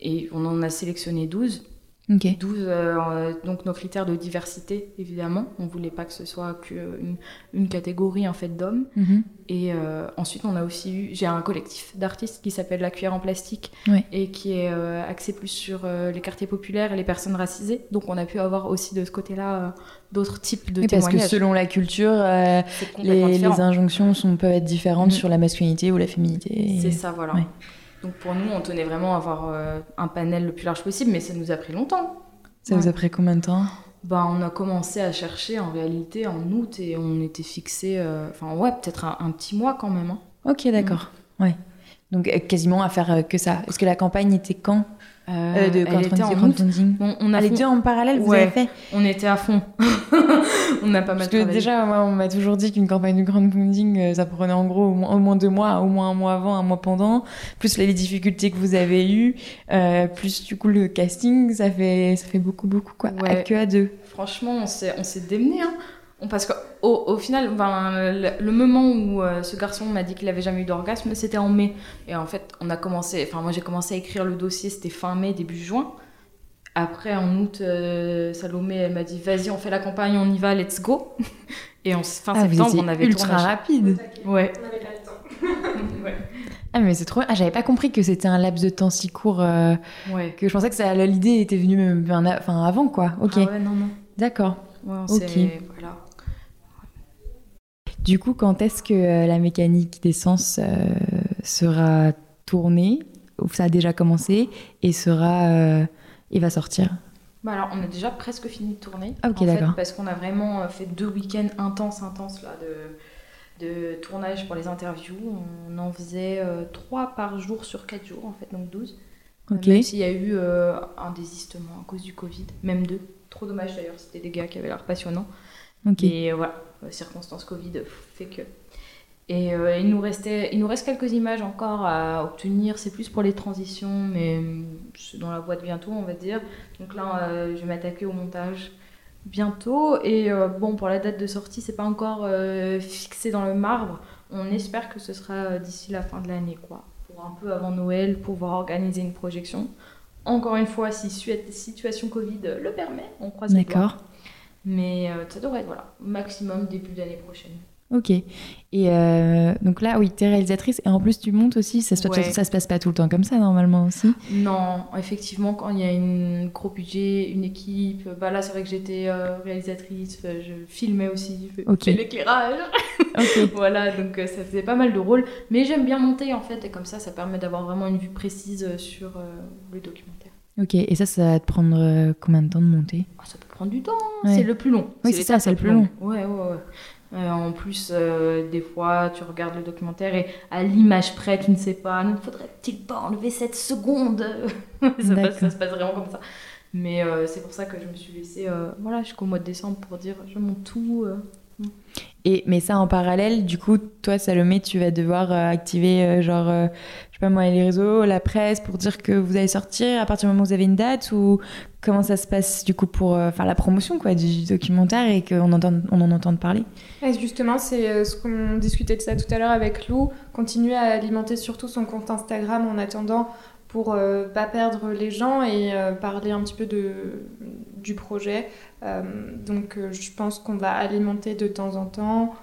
Et on en a sélectionné 12. 12, euh, donc nos critères de diversité, évidemment. On voulait pas que ce soit qu'une une catégorie en fait d'hommes. Mhm. Et euh, ensuite, on a aussi eu, j'ai un collectif d'artistes qui s'appelle La Cuillère en plastique et qui est euh, axé plus sur les quartiers populaires et les personnes racisées. Donc, on a pu avoir aussi de ce côté-là d'autres types de oui, témoignages. Parce que selon la culture, les, les, injonctions sont, peuvent être différentes mhm. sur la masculinité ou la féminité. C'est ça, voilà. Donc pour nous, on tenait vraiment à avoir euh, un panel le plus large possible, mais ça nous a pris longtemps. Ça vous a pris combien de temps? Bah, on a commencé à chercher en réalité en août et on était fixé, euh, enfin ouais, peut-être un, petit mois quand même. Hein. Ok, d'accord. Ouais. Donc euh, quasiment à faire que ça. Est-ce que la campagne était quand? Euh, euh, de elle était en on, a les deux en parallèle, vous avez fait On était à fond. on a pas mal Parce que déjà, moi, on m'a toujours dit qu'une campagne de crowdfunding, euh, ça prenait en gros au moins, deux mois, au moins un mois avant, un mois pendant, plus les difficultés que vous avez eues, plus du coup le casting, ça fait, ça fait beaucoup, beaucoup quoi. À que à deux. Franchement, on s'est, on s'est démené. Hein. Parce qu'au au final, ben, le, moment où euh, ce garçon m'a dit qu'il avait jamais eu d'orgasme, c'était en mai. Et en fait, on a commencé, enfin moi j'ai commencé à écrire le dossier, c'était fin mai, début juin. Après, en août, euh, Salomé, elle m'a dit vas-y, on fait la campagne, on y va, let's go. Et en fin ah, septembre, on avait ultra rapide. Ouais. On avait pas le temps. ouais. Ah mais c'est trop. Ah j'avais pas compris que c'était un laps de temps si court. Euh, ouais. Que je pensais que l'idée était venue même, enfin avant quoi. Ok. Ah ouais non non. D'accord. Ouais, ok. Du coup, quand est-ce que euh, la mécanique d'essence euh, sera tournée Ça a déjà commencé et sera euh, et va sortir? Bah alors, on a déjà presque fini de tourner. Ah, ok, d'accord. Parce qu'on a vraiment fait deux week-ends intenses, intenses là, de, de tournage pour les interviews. On en faisait trois par jour sur quatre jours, en fait, donc 12. Ok. Même s'il y a eu euh, un désistement à cause du Covid, même deux. Trop dommage d'ailleurs, c'était des gars qui avaient l'air passionnants. Ok. Et voilà, circonstances Covid fait que. Et euh, il, nous restait, il nous reste quelques images encore à obtenir. C'est plus pour les transitions, mais hum, c'est dans la voie de bientôt, on va dire. Donc là, euh, je vais m'attaquer au montage bientôt. Et euh, bon, pour la date de sortie, c'est pas encore euh, fixé dans le marbre. On espère que ce sera euh, d'ici la fin de l'année, quoi. Pour un peu avant Noël, pouvoir organiser une projection. Encore une fois, si situation Covid le permet, on croise les doigts. D'accord. Mais euh, ça devrait être voilà, maximum début d'année prochaine. Ok. Et euh, donc là, oui, tu es réalisatrice et en plus tu montes aussi. Ça, se- Ouais. ça se passe pas tout le temps comme ça normalement aussi. Non, effectivement, quand il y a un gros budget, une équipe, bah là c'est vrai que j'étais euh, réalisatrice, euh, je filmais aussi, je Ok. fais l'éclairage. Ok. voilà, donc euh, ça faisait pas mal de rôles. Mais j'aime bien monter en fait, et comme ça, ça permet d'avoir vraiment une vue précise euh, sur euh, le documentaire. Ok. Et ça, ça va te prendre euh, combien de temps de monter? Ah, ça peut prendre du temps, hein. Ouais. c'est le plus long. Oui, c'est ça, c'est le plus longue. Ouais, ouais, ouais. Euh, en plus, euh, des fois, tu regardes le documentaire et à l'image près, tu ne sais pas, ne faudrait-il pas enlever cette seconde ça, passe- D'accord. ça se passe vraiment comme ça. Mais euh, c'est pour ça que je me suis laissée voilà, jusqu'au mois de décembre pour dire je monte tout. Et mais ça en parallèle, du coup, toi, Salomé, tu vas devoir euh, activer euh, genre, euh, je sais pas moi, les réseaux, la presse pour dire que vous allez sortir à partir du moment où vous avez une date ou comment ça se passe du coup pour faire la promotion quoi du documentaire et qu'on entende, on en entende parler. Et justement, c'est ce qu'on discutait de ça tout à l'heure avec Lou, continuer à alimenter surtout son compte Instagram en attendant pour euh, pas perdre les gens et euh, parler un petit peu du projet. Euh, donc euh, je pense qu'on va alimenter de temps en temps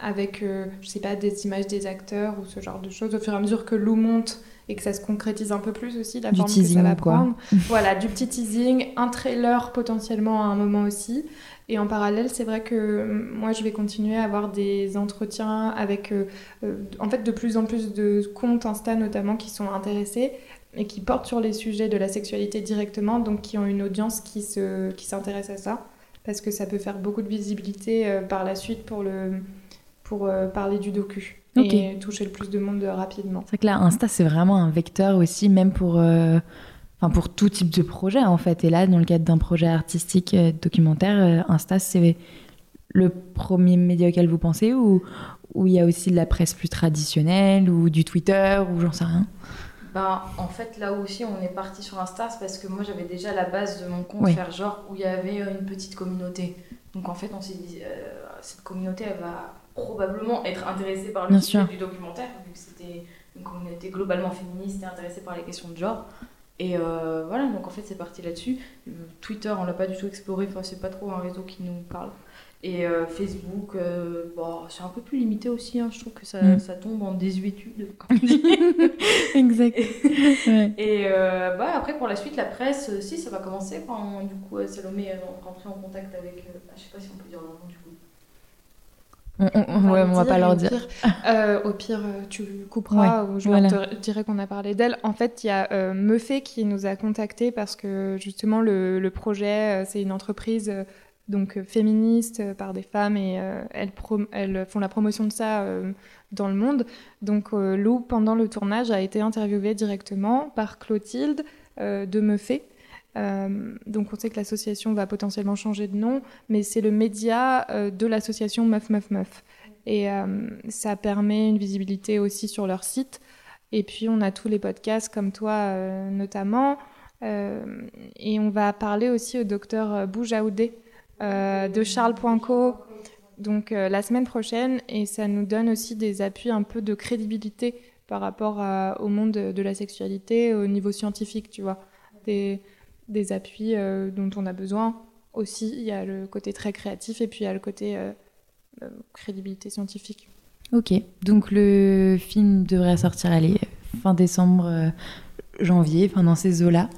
avec, je sais pas, des images des acteurs ou ce genre de choses au fur et à mesure que Lou monte et que ça se concrétise un peu plus aussi, la Du forme que ça teasing, va quoi. prendre. voilà, du petit teasing, un trailer potentiellement à un moment aussi. Et en parallèle, c'est vrai que euh, moi, je vais continuer à avoir des entretiens avec, euh, euh, en fait, de plus en plus de comptes Insta notamment qui sont intéressés et qui portent sur les sujets de la sexualité directement, donc qui ont une audience qui se, qui s'intéresse à ça, parce que ça peut faire beaucoup de visibilité euh, par la suite pour le, pour euh, parler du docu et toucher le plus de monde euh, rapidement. C'est vrai que là, Insta, c'est vraiment un vecteur aussi, même pour, euh, enfin, pour tout type de projet, en fait. Et là, dans le cadre d'un projet artistique euh, documentaire, euh, Insta, c'est le premier média auquel vous pensez ou ou il y a aussi de la presse plus traditionnelle ou du Twitter ou j'en sais rien? Ben, en fait, là aussi, on est parti sur Insta, c'est parce que moi, j'avais déjà la base de mon compte faire genre où il y avait une petite communauté. Donc, en fait, on s'est dit, euh, cette communauté, elle va probablement être intéressée par le sujet du documentaire, vu que c'était une communauté globalement féministe et intéressée par les questions de genre. Et euh, voilà, donc en fait, c'est parti là-dessus. Twitter, on l'a pas du tout exploré, enfin, c'est pas trop un réseau qui nous parle. Et euh, Facebook, euh, bon, c'est un peu plus limité aussi, hein. je trouve que ça, Mm. ça tombe en désuétude, comme on dit. exact ouais. Et bah, après, pour la suite, la presse, si, ça va commencer quand du coup Salomé est rentrée en contact avec. euh, ah, je sais pas si on peut dire leur nom du coup. On, on- ouais, on va pas leur dire pire- euh, au pire, euh, tu couperas ou je voilà. leur dirai qu'on a parlé d'elle. En fait, il y a euh, Meufé qui nous a contactés parce que justement le, le projet, euh, c'est une entreprise donc féministe par des femmes et euh, elles, elles font la promotion de ça dans le monde. Donc Lou, pendant le tournage, a été interviewée directement par Clotilde de Meufé. Euh, donc on sait que l'association va potentiellement changer de nom, mais c'est le média euh, de l'association Meuf Meuf Meuf. Et euh, ça permet une visibilité aussi sur leur site. Et puis on a tous les podcasts comme toi notamment. Et on va parler aussi au docteur Boujaoudé de Charles.co donc euh, la semaine prochaine. Et ça nous donne aussi des appuis un peu de crédibilité par rapport au monde de, la sexualité au niveau scientifique, tu vois. Des appuis euh, dont on a besoin. Aussi. Il y a le côté très créatif et puis il y a le côté euh, euh, crédibilité scientifique. ok. Donc le film devrait sortir fin décembre janvier enfin dans ces eaux là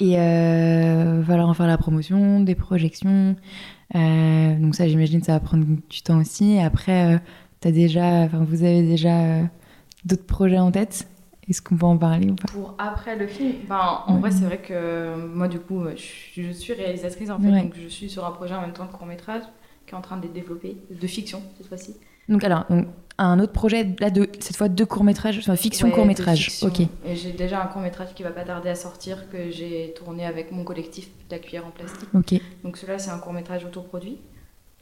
et euh, va leur en faire la promotion des projections. Donc ça j'imagine ça va prendre du temps aussi. Après euh, déjà vous avez déjà d'autres projets en tête? Est-ce qu'on peut en parler ou pas? Pour après le film, ben, en Ouais. vrai, c'est vrai que moi, du coup, je suis, je suis réalisatrice en fait, Ouais. donc je suis sur un projet en même temps de court métrage. qui est en train d'être développé, de fiction cette fois-ci. Donc alors, un autre projet, là, de, cette fois deux courts-métrages, enfin fiction court-métrage. Ok. Et j'ai déjà un court-métrage qui va pas tarder à sortir que j'ai tourné avec mon collectif La Cuillère en plastique. Ok. Donc celui-là, c'est un court-métrage autoproduit.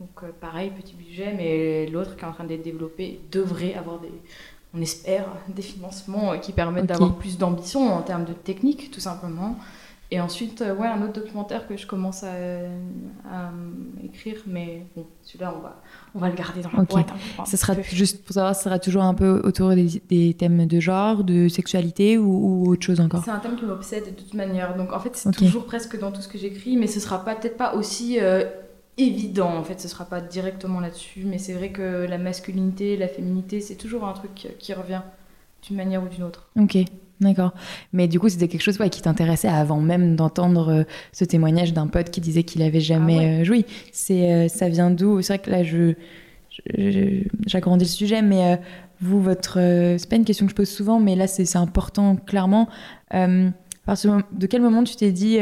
Donc euh, pareil, petit budget, mais l'autre qui est en train d'être développé devrait avoir des, on espère, des financements euh, qui permettent d'avoir plus d'ambition en termes de technique, tout simplement. Et ensuite, euh, ouais, un autre documentaire que je commence à, écrire, mais bon, celui-là, on va, on va le garder dans la boîte. Hein, ce sera juste pour savoir, ce sera toujours un peu autour des, thèmes de genre, de sexualité ou, autre chose encore? C'est un thème qui m'obsède de toute manière. Donc en fait, c'est toujours presque dans tout ce que j'écris, mais ce sera peut-être pas aussi euh, évident. En fait, ce sera pas directement là-dessus, mais c'est vrai que la masculinité, la féminité, c'est toujours un truc qui revient d'une manière ou d'une autre. Ok. D'accord. Mais du coup, c'était quelque chose qui t'intéressait avant même d'entendre euh, ce témoignage d'un pote qui disait qu'il avait jamais ah euh, joui. C'est, euh, ça vient d'où? C'est vrai que là, je, j'agrandis le sujet, mais vous, votre, c'est pas une question que je pose souvent, mais là, c'est, important clairement. parce de quel moment tu t'es dit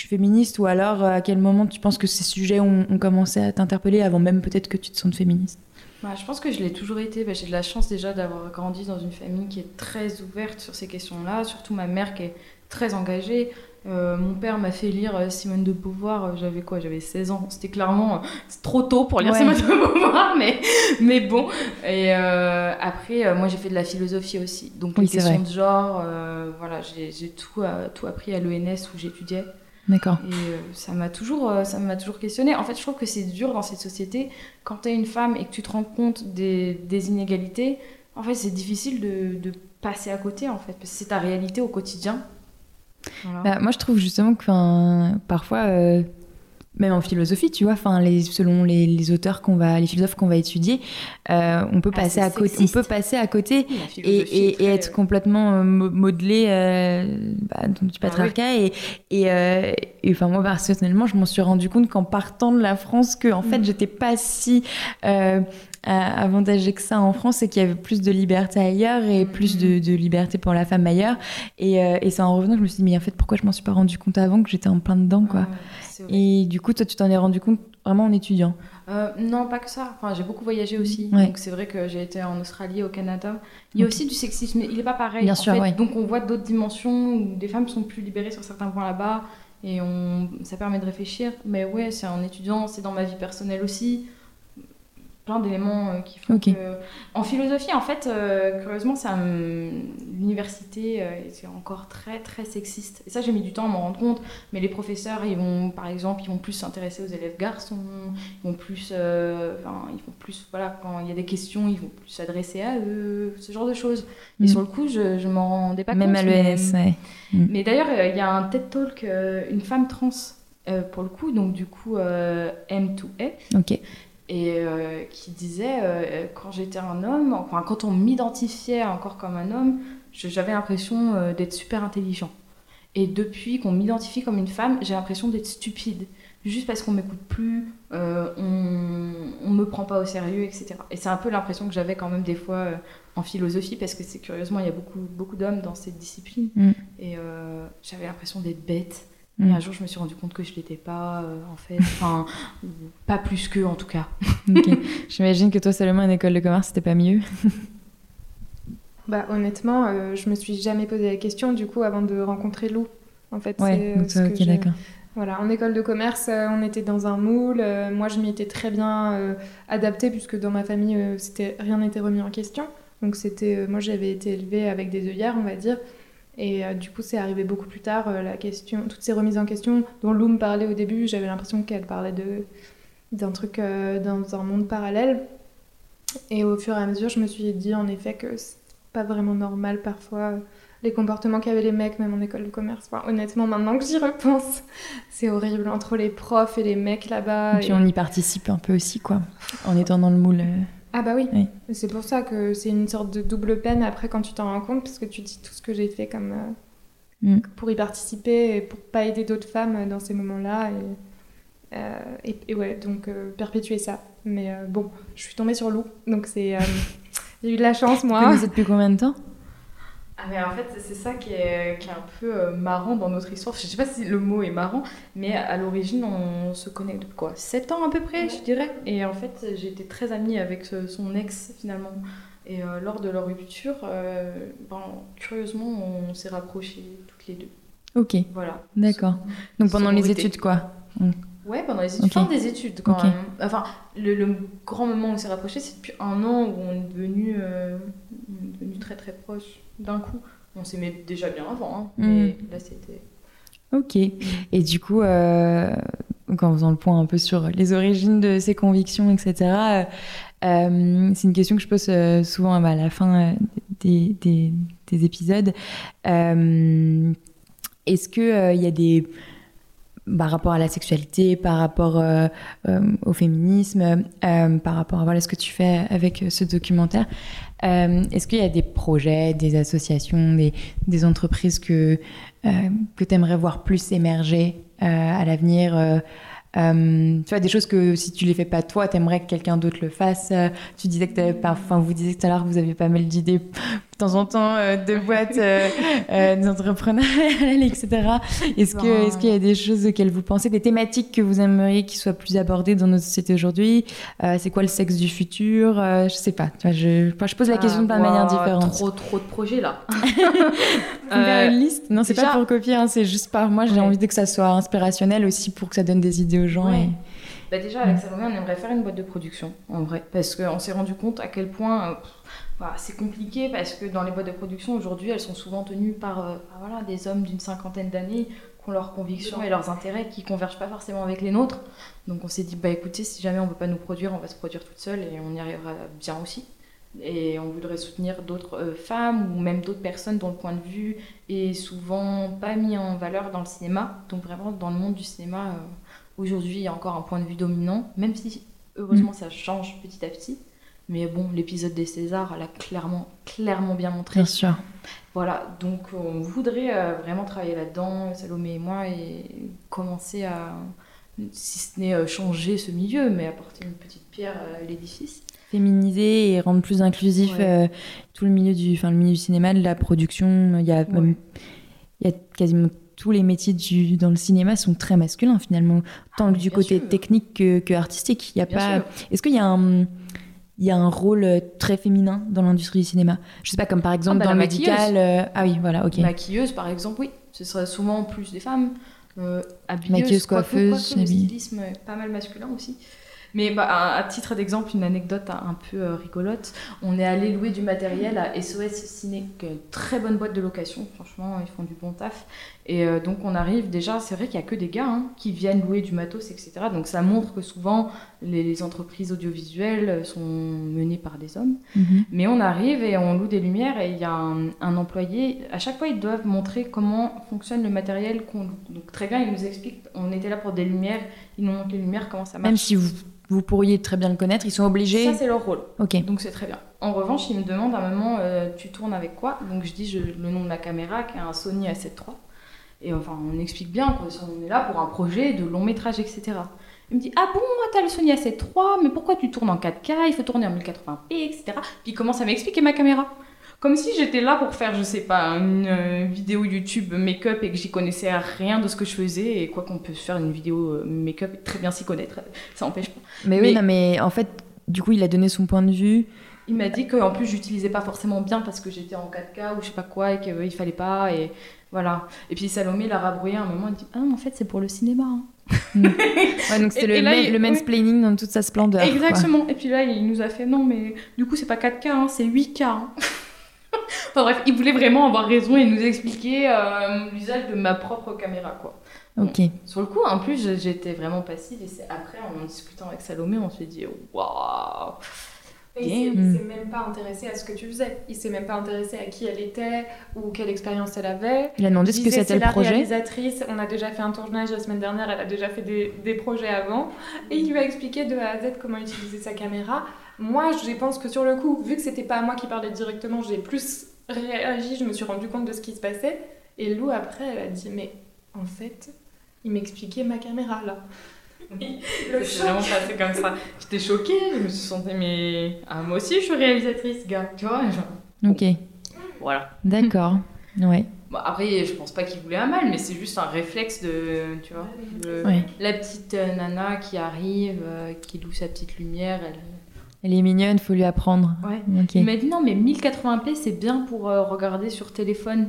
je suis féministe ou alors à quel moment tu penses que ces sujets ont, ont commencé à t'interpeller avant même peut-être que tu te sentes féministe? Bah, je pense que je l'ai toujours été. Bah, j'ai de la chance déjà d'avoir grandi dans une famille qui est très ouverte sur ces questions-là, surtout ma mère qui est très engagée. Euh, mon père m'a fait lire euh, Simone de Beauvoir, euh, j'avais quoi? J'avais 16 ans. C'était clairement trop tôt pour lire Simone de Beauvoir, mais, mais bon. Et après, moi j'ai fait de la philosophie aussi. Donc les questions de genre, voilà, j'ai tout, tout appris à l'ENS où j'étudiais. D'accord. Et euh, ça m'a toujours, euh, ça m'a toujours questionné. En fait, je trouve que c'est dur dans cette société quand tu es une femme et que tu te rends compte des, des inégalités. En fait, c'est difficile de, de, passer à côté, en fait, parce que c'est ta réalité au quotidien. Bah, moi, je trouve justement que parfois, euh, même en philosophie, tu vois, enfin, les, selon les, auteurs qu'on va, les philosophes qu'on va étudier, euh, on peut ah, passer à côté, on peut passer à côté et, et, être complètement euh, modelé euh, bah, du ah patriarcat et, et, enfin moi personnellement, je m'en suis rendu compte qu'en partant de la France, que en fait, mm. j'étais pas si avantagée que ça en France et qu'il y avait plus de liberté ailleurs et mm. plus de, de, liberté pour la femme ailleurs. Et, et c'est en revenant que je me suis dit, mais en fait, pourquoi je m'en suis pas rendu compte avant que j'étais en plein dedans, quoi? Et du coup, toi, tu t'en es rendu compte vraiment en étudiant? Euh, Non, pas que ça. Enfin, j'ai beaucoup voyagé aussi. Donc, c'est vrai que j'ai été en Australie, au Canada. Il y a aussi du sexisme. Il n'est pas pareil. Bien sûr, Donc, on voit d'autres dimensions où des femmes sont plus libérées sur certains points là-bas. Et on... ça permet de réfléchir. Mais ouais, c'est en étudiant, c'est dans ma vie personnelle aussi d'éléments euh, qui font que... En philosophie, en fait, euh, curieusement, c'est l'université euh, est encore très, très sexiste. Et ça, j'ai mis du temps à m'en rendre compte. Mais les professeurs, ils vont, par exemple, ils vont plus s'intéresser aux élèves garçons. Ils vont plus... Enfin, ils vont plus... Voilà, quand il y a des questions, ils vont plus s'adresser à eux. Ce genre de choses. Et mm. sur le coup, je, je m'en rendais pas compte. Même à l'ES, mais... Mm. Mais d'ailleurs, il y a un TED Talk, une femme trans... pour le coup, donc du coup M2A, ok et euh, qui disait euh, quand j'étais un homme, enfin quand on m'identifiait encore comme un homme, j'avais l'impression euh, d'être super intelligent. Et depuis qu'on m'identifie comme une femme, j'ai l'impression d'être stupide. Juste parce qu'on m'écoute plus, on, on me prend pas au sérieux, etc. Et c'est un peu l'impression que j'avais quand même des fois en philosophie, parce que c'est curieusement, il y a beaucoup, beaucoup d'hommes dans cette discipline. Mm. Et j'avais l'impression d'être bête et un mm. jour, je me suis rendu compte que je l'étais pas, euh, en fait. Enfin, pas plus que, en tout cas. J'imagine que toi, seulement une école de commerce, c'était pas mieux. bah, honnêtement, euh, je me suis jamais posé la question, du coup, avant de rencontrer Lou. En fait, ouais, c'est ok, d'accord. Voilà, en école de commerce, euh, on était dans un moule. moi, je m'y étais très bien adaptée, puisque dans ma famille, c'était rien n'était remis en question. Donc, c'était, moi, j'avais été élevée avec des œillères, on va dire. Et euh, du coup, c'est arrivé beaucoup plus tard, euh, la question, toutes ces remises en question dont Lou me parlait au début, j'avais l'impression qu'elle parlait de, d'un truc euh, dans un monde parallèle. Et au fur et à mesure, je me suis dit en effet que c'est pas vraiment normal parfois les comportements qu'avaient les mecs, même en école de commerce. honnêtement, maintenant que j'y repense, c'est horrible entre les profs et les mecs là-bas. Et puis on y participe un peu aussi, quoi, en étant dans le moule. Ah bah oui, c'est pour ça que c'est une sorte de double peine après quand tu t'en rends compte, parce que tu dis tout ce que j'ai fait comme euh, mm. pour y participer et pour pas aider d'autres femmes dans ces moments-là. Et, euh, et, ouais, donc euh, perpétuer ça. Mais bon, je suis tombée sur Lou, donc c'est... j'ai eu de la chance, moi. Vous êtes depuis combien de temps? Ah mais en fait c'est ça qui est, qui est un peu euh, marrant dans notre histoire. Je sais pas si le mot est marrant, mais à l'origine on se connaît depuis quoi? 7 ans à peu près je dirais. Et en fait j'ai été très amie avec ce- son ex finalement. Et euh, lors de leur rupture, euh, ben, curieusement on s'est rapprochés toutes les deux. Ok, Voilà. d'accord. Donc pendant les études, quoi. Ouais, pendant les études. Ok. Fin des études, quand même. Enfin, le, le grand moment où on s'est rapprochés, c'est depuis un an où on est devenu, euh, on est devenu très très proches d'un coup. On s'aimait déjà bien avant, hein, mais là c'était. Ok. Et du coup, euh, donc en faisant le point un peu sur les origines de ses convictions, etc., euh, euh, c'est une question que je pose souvent à la fin des, des- des épisodes. Est-ce qu'il y a des. Par rapport à la sexualité, par rapport euh, euh, au féminisme, euh, par rapport à ce que tu fais avec ce documentaire, est-ce qu'il y a des projets, des associations, des, entreprises que, que tu aimerais voir plus émerger à l'avenir tu vois, des choses que si tu les fais pas toi, t'aimerais que quelqu'un d'autre le fasse. Tu disais que enfin, vous disiez tout à l'heure que vous pas mal d'idées temps en temps euh, de boîtes, euh, euh, d'entrepreneuriales, etc. Est-ce que, est-ce qu'il y a des choses auxquelles vous pensez, des thématiques que vous aimeriez qui soient plus abordées dans notre société aujourd'hui? C'est quoi le sexe du futur? Je sais pas. Je, je pose la question de plein de Ah, manières différentes. Trop trop de projets là. Faire une liste? Non, c'est pas pour copier, hein, c'est juste par moi. J'ai envie que ça soit inspirationnel aussi pour que ça donne des idées aux gens. Bah déjà, avec Salomé, on aimerait faire une boîte de production, en vrai. Parce qu'on s'est rendu compte à quel point voilà, c'est compliqué, parce que dans les boîtes de production, aujourd'hui, elles sont souvent tenues par euh, bah voilà, des hommes d'une cinquantaine d'années qui ont leurs convictions et leurs intérêts qui convergent pas forcément avec les nôtres. Donc on s'est dit, bah écoutez, si jamais on veut pas nous produire, on va se produire toute seule et on y arrivera bien aussi. Et on voudrait soutenir d'autres euh, femmes ou même d'autres personnes dont le point de vue est souvent pas mis en valeur dans le cinéma. Donc vraiment, dans le monde du cinéma, euh, aujourd'hui, il y a encore un point de vue dominant, même si heureusement ça change petit à petit. Mais bon, l'épisode des Césars l'a clairement, clairement bien montré. Bien sûr. Voilà, donc on voudrait euh, vraiment travailler là-dedans, Salomé et moi, et commencer à, si ce n'est euh, changer ce milieu, mais apporter une petite pierre à l'édifice. Féminiser et rendre plus inclusif Ouais. euh, tout le milieu du, enfin le milieu du cinéma, de la production. Il y a il y a quasiment tous les métiers du, dans le cinéma sont très masculins finalement, tant Ah, du côté sûr. technique que, que artistique. Il y a Bien pas. Est-ce qu'il y a un il y a un rôle euh, très féminin dans l'industrie du cinéma. Je sais pas, comme par exemple bah, dans le médical. euh, Ah oui, voilà, ok. Maquilleuse, par exemple, oui, ce serait souvent plus des femmes. Euh, habilleuse, Maquilleuse, coiffeuse, le stylisme est pas mal masculin aussi. Mais bah, à, à titre d'exemple, une anecdote un peu euh, rigolote. On est allé louer du matériel à SOS Ciné, qui est une très bonne boîte de location. Franchement, ils font du bon taf. Et euh, donc on arrive, déjà, c'est vrai qu'il n'y a que des gars hein, qui viennent louer du matos, etc. Donc ça montre que souvent les, les entreprises audiovisuelles sont menées par des hommes. Mhm. Mais on arrive et on loue des lumières et il y a un, un employé. À chaque fois, ils doivent montrer comment fonctionne le matériel qu'on loue. Donc très bien, ils nous expliquent. On était là pour des lumières. Ils nous montrent les lumières, comment ça marche. Même si vous, vous pourriez très bien le connaître, ils sont obligés. Ça, c'est leur rôle. ok. Donc c'est très bien. En revanche, il me demande à un moment, euh, tu tournes avec quoi? Donc je dis je- le nom de la caméra, qui est un Sony A7 III. Et enfin, on explique bien qu'on est là pour un projet de long métrage, etc. Il me dit Ah bon, t'as le Sony A7 III, mais pourquoi tu tournes en 4K Il faut tourner en 1080p, etc. Puis il commence à m'expliquer ma caméra. Comme si j'étais là pour faire, je sais pas, une euh, vidéo YouTube make-up et que j'y connaissais rien de ce que je faisais. Et quoi qu'on peut faire une vidéo euh, make-up et très bien s'y connaître, ça n'empêche pas. Mais, oui, Mais- non, mais en fait, du coup, il a donné son point de vue. Il m'a dit qu'en plus j'utilisais pas forcément bien parce que j'étais en 4K ou je sais pas quoi et qu'il fallait pas et voilà. Et puis Salomé l'a rabrouillé à un moment, il dit Ah en fait c'est pour le cinéma. hein. Ouais, donc c'était le, là, il- le mansplaining dans toute sa splendeur. quoi. Exactement. Et puis là il nous a fait Non, mais du coup c'est pas 4K, hein, c'est 8K. hein. enfin bref, il voulait vraiment avoir raison et nous expliquer euh, l'usage de ma propre caméra quoi. Ok. Sur le coup, en plus, j'étais vraiment passive et c'est après, en discutant avec Salomé, on s'est dit Waouh Et il s'est- s'est même pas intéressé à ce que tu faisais. Il s'est même pas intéressé à qui elle était ou quelle expérience elle avait. Il a demandé ce que c'était c'est le la projet. réalisatrice, on a déjà fait un tournage la semaine dernière, elle a déjà fait des, des projets avant. Et il lui a expliqué de A à Z comment utiliser sa caméra. Moi, je pense que sur le coup, vu que c'était pas à moi qui parlait directement, j'ai plus réagi, je me suis rendu compte de ce qui se passait. Et Lou, après, elle a dit Mais en fait, il m'expliquait ma caméra là. Le C'est vraiment passé comme ça. J'étais choquée, je me suis sentie, mais. Ah, moi aussi, je suis réalisatrice, gars, tu vois. genre. Ok. voilà. D'accord. Ouais. Bon, après, je pense pas qu'il voulait un mal, mais c'est juste un réflexe de, tu vois, le- Ouais. la petite euh, nana qui arrive, euh, qui loue sa petite lumière. Elle... Elle est mignonne, faut lui apprendre. Ouais. Il m'a dit non, mais 1080p, c'est bien pour euh, regarder sur téléphone.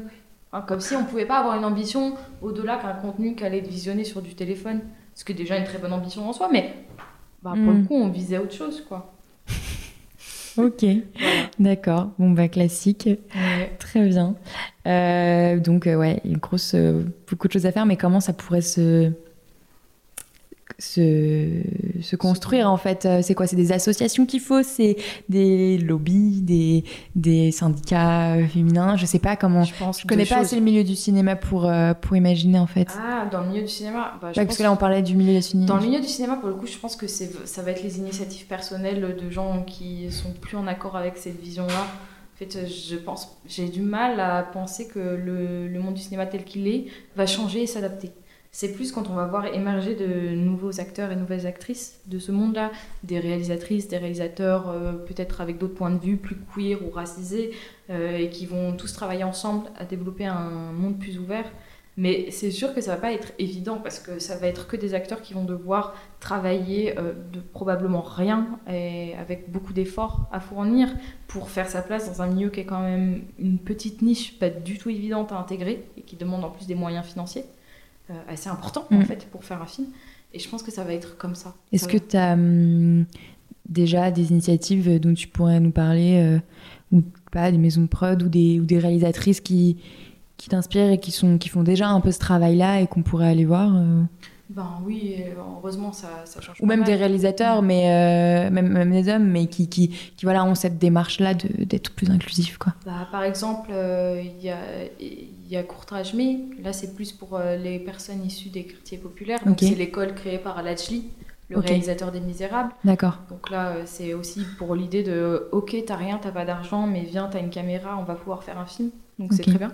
Hein, comme si on pouvait pas avoir une ambition au-delà qu'un contenu qu'elle est visionner sur du téléphone. Ce qui est déjà une très bonne ambition en soi, mais bah, pour le coup, on visait autre chose, quoi. Ok. D'accord. Bon bah classique. Très bien. Euh, donc euh, ouais, une grosse, euh, beaucoup de choses à faire, mais comment ça pourrait se se, se construire en fait Euh, C'est quoi? C'est des associations qu'il faut? C'est des lobbies, des, des syndicats euh, féminins? Je sais pas comment. Je pense Je connais pas assez le milieu du cinéma pour, euh, pour imaginer en fait. Ah, dans le milieu du cinéma? Bah, je Ouais, pense parce que là on parlait du milieu du cinéma. Dans le milieu du cinéma, pour le coup, je pense que c'est, ça va être les initiatives personnelles de gens qui sont plus en accord avec cette vision-là. En fait, je pense, j'ai du mal à penser que le, le monde du cinéma tel qu'il est va changer et s'adapter. C'est plus quand on va voir émerger de nouveaux acteurs et nouvelles actrices de ce monde-là, des réalisatrices, des réalisateurs, euh, peut-être avec d'autres points de vue plus queer ou racisés, euh, et qui vont tous travailler ensemble à développer un monde plus ouvert. Mais c'est sûr que ça va pas être évident parce que ça va être que des acteurs qui vont devoir travailler euh, de probablement rien et avec beaucoup d'efforts à fournir pour faire sa place dans un milieu qui est quand même une petite niche pas du tout évidente à intégrer et qui demande en plus des moyens financiers euh, assez importants en Mm. fait pour faire un film. Et je pense que ça va être comme ça. Est-ce que tu as déjà des initiatives dont tu pourrais nous parler euh, ou pas des maisons de prod ou des, ou des réalisatrices qui, qui t'inspirent et qui, sont, qui font déjà un peu ce travail-là et qu'on pourrait aller voir euh, Ben oui, heureusement ça, ça change Ou même mal. des réalisateurs, mais euh, même, même des hommes, mais qui, qui, qui voilà, ont cette démarche-là d'être plus inclusif. Quoi. Bah, par exemple, il y a, il y a Courtrage Mais, là c'est plus pour euh, les personnes issues des quartiers populaires. Donc Ok. c'est l'école créée par Lachli, le réalisateur des Misérables. D'accord. Donc là euh, c'est aussi pour l'idée de ok, t'as rien, t'as pas d'argent, mais viens, t'as une caméra, on va pouvoir faire un film. Donc c'est très bien.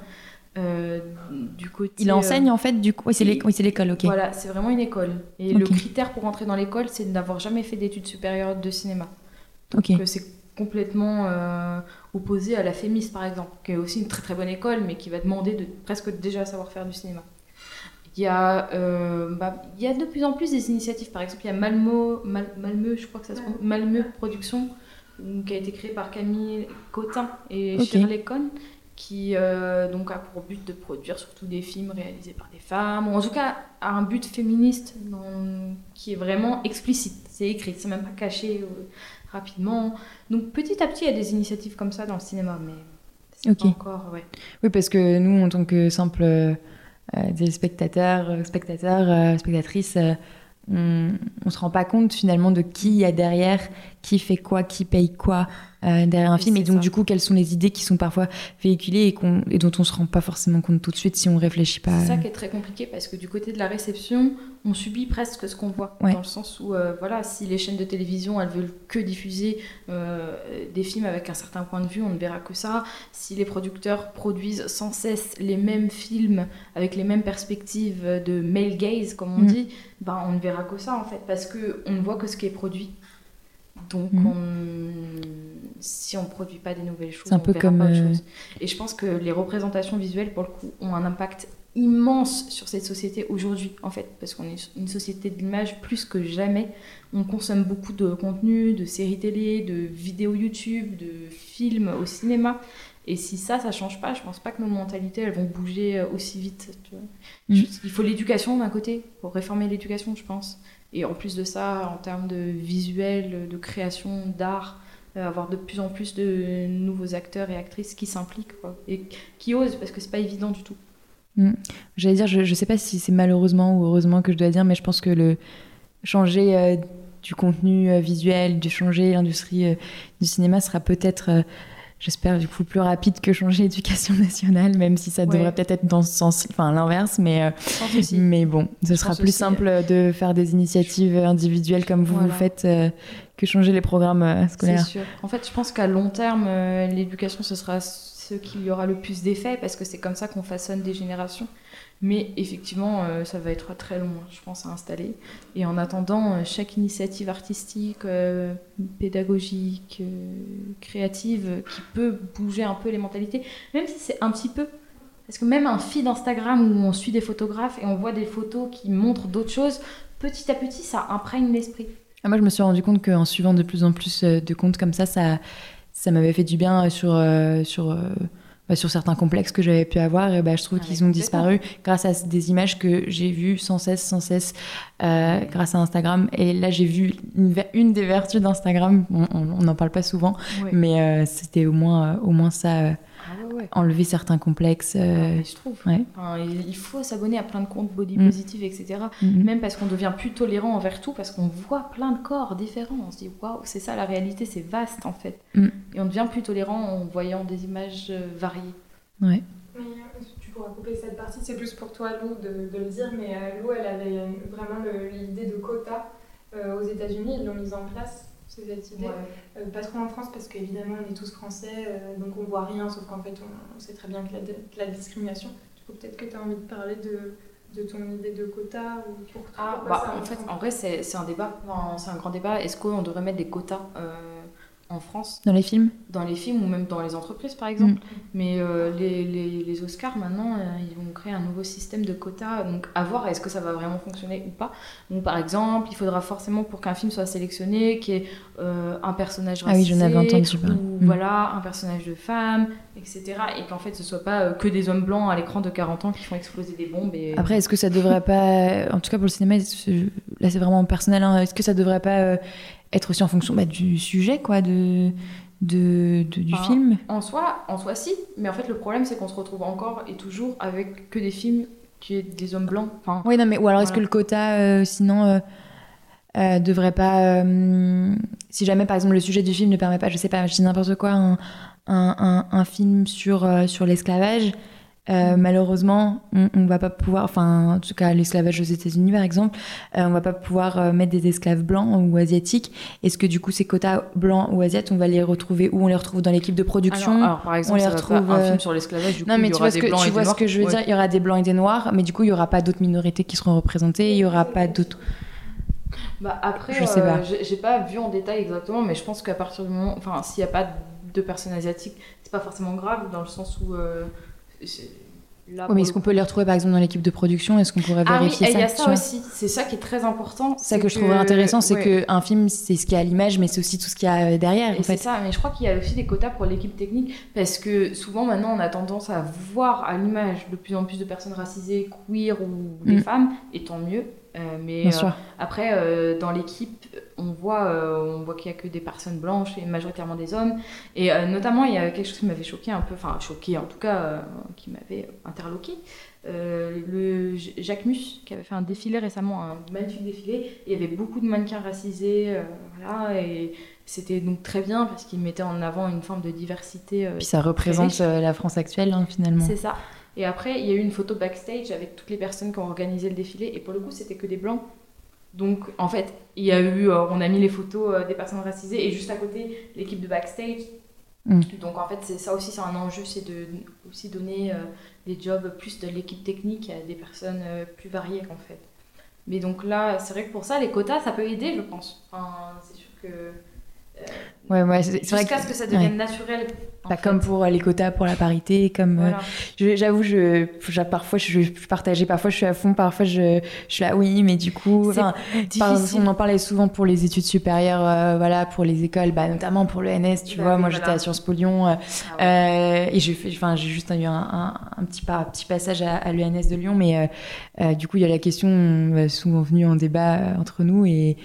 Euh, du côté, Il euh, enseigne en fait, du coup. Oui, c'est l'école, ok. Voilà, c'est vraiment une école. Et le critère pour entrer dans l'école, c'est de n'avoir jamais fait d'études supérieures de cinéma. Ok. c'est complètement euh, opposé à la FEMIS par exemple, qui est aussi une très très bonne école, mais qui va demander de presque déjà savoir faire du cinéma. Il y, a, euh, bah, il y a de plus en plus des initiatives, par exemple il y a Malmo, Mal- Malmö, je crois que ça se prononce, Malmö Productions, euh, qui a été créée par Camille Cotin et Ok. Shirley Cohn, qui euh, donc a pour but de produire surtout des films réalisés par des femmes, ou en tout cas a un but féministe dans- qui est vraiment explicite. C'est écrit, c'est même pas caché euh, rapidement. Donc petit à petit, il y a des initiatives comme ça dans le cinéma, mais c'est Ok. pas encore, ouais. Oui, parce que nous, en tant que simples euh, euh, spectateurs, euh, spectatrices, euh, on, on se rend pas compte finalement de qui il y a derrière, qui fait quoi, qui paye quoi euh, derrière un Oui, film, et donc ça. du coup, quelles sont les idées qui sont parfois véhiculées et, qu'on- et dont on se rend pas forcément compte tout de suite si on réfléchit pas. C'est ça qui est très compliqué parce que du côté de la réception, on subit presque ce qu'on voit. Ouais. Dans le sens où, euh, voilà, si les chaînes de télévision, elles veulent que diffuser euh, des films avec un certain point de vue, on ne verra que ça. Si les producteurs produisent sans cesse les mêmes films avec les mêmes perspectives de male gaze, comme on Mhm. dit, ben, on ne verra que ça en fait parce qu'on ne voit que ce qui est produit. Donc, Mhm. on- si on ne produit pas des nouvelles choses, C'est un on peu verra comme, pas euh, chose. Et je pense que les représentations visuelles, pour le coup, ont un impact immense sur cette société aujourd'hui, en fait, parce qu'on est une société de l'image plus que jamais. On consomme beaucoup de contenu, de séries télé, de vidéos YouTube, de films au cinéma. Et si ça, ça change pas, je pense pas que nos mentalités, elles vont bouger euh, aussi vite. tu vois. Mm. Je- Il faut l'éducation d'un côté, pour réformer l'éducation, je pense. Et en plus de ça, en termes de visuel, de création, d'art, euh, avoir de plus en plus de nouveaux acteurs et actrices qui s'impliquent et qui osent, parce que c'est pas évident du tout. J'allais dire, je, je sais pas si c'est malheureusement ou heureusement que je dois dire, mais je pense que le changer euh, du contenu euh, visuel, de changer l'industrie du cinéma sera peut-être, j'espère, du coup plus rapide que changer l'éducation nationale, même si ça Ouais. devrait peut-être être dans ce sens, enfin l'inverse, mais, euh, mais bon, ce sera plus aussi, simple de faire des initiatives individuelles comme vous Voilà. vous faites euh, que changer les programmes euh, C'est scolaires. sûr. En fait, je pense qu'à long terme, euh, l'éducation, ce sera ce qui y aura le plus d'effet, parce que c'est comme ça qu'on façonne des générations. Mais effectivement, euh, ça va être très long, je pense, à installer. Et en attendant, euh, chaque initiative artistique, euh, pédagogique, créative, qui peut bouger un peu les mentalités, même si c'est un petit peu. Parce que même un feed Instagram où on suit des photographes et on voit des photos qui montrent d'autres choses, petit à petit, ça imprègne l'esprit. Ah, moi, je me suis rendu compte qu'en suivant de plus en plus de comptes comme ça, ça, ça m'avait fait du bien sur, sur bah, sur certains complexes que j'avais pu avoir, et bah, je trouve qu'ils ont disparu grâce à des images que j'ai vues sans cesse, sans cesse, euh, grâce à Instagram. Et là, j'ai vu une, des vertus d'Instagram, on n'en parle pas souvent, mais euh, c'était au moins, euh, au moins ça enlever certains complexes. Euh, ah, je trouve. il faut s'abonner à plein de comptes body mm. positive, etc. Mm-hmm. Même parce qu'on devient plus tolérant envers tout, parce qu'on voit plein de corps différents. On se dit, waouh, c'est ça la réalité, c'est vaste en fait. Mm. Et on devient plus tolérant en voyant des images euh, variées. Ouais. Euh, tu pourras couper cette partie, c'est plus pour toi, Lou, de, de le dire, mais Lou, elle avait vraiment l'idée de quotas aux États-Unis, ils l'ont mise en place cette idée. Euh, pas trop en France parce qu'évidemment on est tous français, euh, donc on voit rien, sauf qu'en fait on, sait très bien que la, la discrimination. Du coup, peut-être que tu as envie de parler de, de ton idée de quota ou pour ah, bah, en, fait, en vrai, c'est un débat, c'est un grand débat. Est-ce qu'on devrait mettre des quotas euh, en France. Dans les films Dans les films ou même dans les entreprises par exemple. Mm. Mais euh, les, les, les, Oscars maintenant, euh, ils vont créer un nouveau système de quotas. Donc à voir est-ce que ça va vraiment fonctionner ou pas? Donc par exemple, il faudra forcément pour qu'un film soit sélectionné qu'il y ait euh, un personnage racisé. Ah oui, entendu Ou mm. voilà, un personnage de femme, etc. Et qu'en fait ce soit pas que des hommes blancs à l'écran de 40 ans qui font exploser des bombes. Et... Après, est-ce que ça devrait pas. En tout cas pour le cinéma, là c'est vraiment personnel. Hein, est-ce que ça devrait pas être aussi en fonction bah, du sujet, quoi, de, de, du film en soi, en soi, si. Mais en fait, le problème, c'est qu'on se retrouve encore et toujours avec que des films qui est des hommes blancs. Enfin, oui, non, mais ou alors est-ce que le quota, euh, sinon, euh, euh, devrait pas. si jamais, par exemple, le sujet du film ne permet pas, je sais pas, je dis n'importe quoi, un, un, un, film sur, sur l'esclavage. Euh, malheureusement, on, on, va pas pouvoir, enfin, en tout cas, l'esclavage aux États-Unis, par exemple, euh, on va pas pouvoir euh, mettre des esclaves blancs ou asiatiques. Est-ce que du coup, ces quotas blancs ou asiatiques, on va les retrouver où? On les retrouve dans l'équipe de production? Alors, par exemple, on les retrouve un film sur l'esclavage. Non, mais tu vois ce que tu vois ce que je veux dire? Il y aura des blancs et des noirs, mais du coup, il y aura pas d'autres minorités qui seront représentées. Il y aura pas d'autres. Bah après, je sais pas. J'ai pas vu en détail exactement, mais je pense qu'à partir du moment, enfin, s'il n'y a pas de personnes asiatiques, c'est pas forcément grave dans le sens où Là, mais est-ce qu'on peut les retrouver par exemple dans l'équipe de production? Est-ce qu'on pourrait vérifier ah oui, ça Il y a ça? aussi. C'est ça qui est très important. Ça que, je trouverais intéressant, c'est que qu'un film, c'est ce qu'il y a à l'image, mais c'est aussi tout ce qu'il y a euh, derrière. C'est ça, mais je crois qu'il y a aussi des quotas pour l'équipe technique, parce que souvent maintenant, on a tendance à voir à l'image de plus en plus de personnes racisées, queer ou des mm. femmes, et tant mieux. Euh, mais euh, après, euh, dans l'équipe, on voit, on voit qu'il n'y a que des personnes blanches et majoritairement des hommes. Et notamment, il y a quelque chose qui m'avait choqué un peu, enfin choqué en tout cas, qui m'avait interloqué. le Jacques Mus, qui avait fait un défilé récemment, un magnifique défilé, il y avait beaucoup de mannequins racisés, voilà, et c'était donc très bien parce qu'il mettait en avant une forme de diversité. Puis ça représente la France actuelle, hein, finalement. C'est ça. Et après, il y a eu une photo backstage avec toutes les personnes qui ont organisé le défilé. Et pour le coup, c'était que des blancs. Donc, en fait, il y a eu, euh, on a mis les photos euh, des personnes racisées et juste à côté, l'équipe de backstage. Mm. Donc, en fait, c'est ça aussi, c'est un enjeu, c'est de aussi donner euh, des jobs plus de l'équipe technique à des personnes plus variées, en fait. Mais donc là, c'est vrai que pour ça, les quotas, ça peut aider, je pense. Enfin, c'est sûr que Ouais, ouais, c'est vrai Jusqu'à ce que ça devienne naturel. Pas comme pour euh, les quotas pour la parité, comme euh, j'avoue, je, parfois je, partageais, parfois je suis à fond, parfois je, je suis là, oui, mais du coup, on en parlait souvent pour les études supérieures, euh, voilà, pour les écoles, bah, notamment pour le NS, tu bah vois, moi j'étais à Sciences Po Lyon, ah et j'ai juste eu un, un, petit, un petit passage à, à l'ENS de Lyon, mais du coup, il y a la question souvent venue en débat entre nous et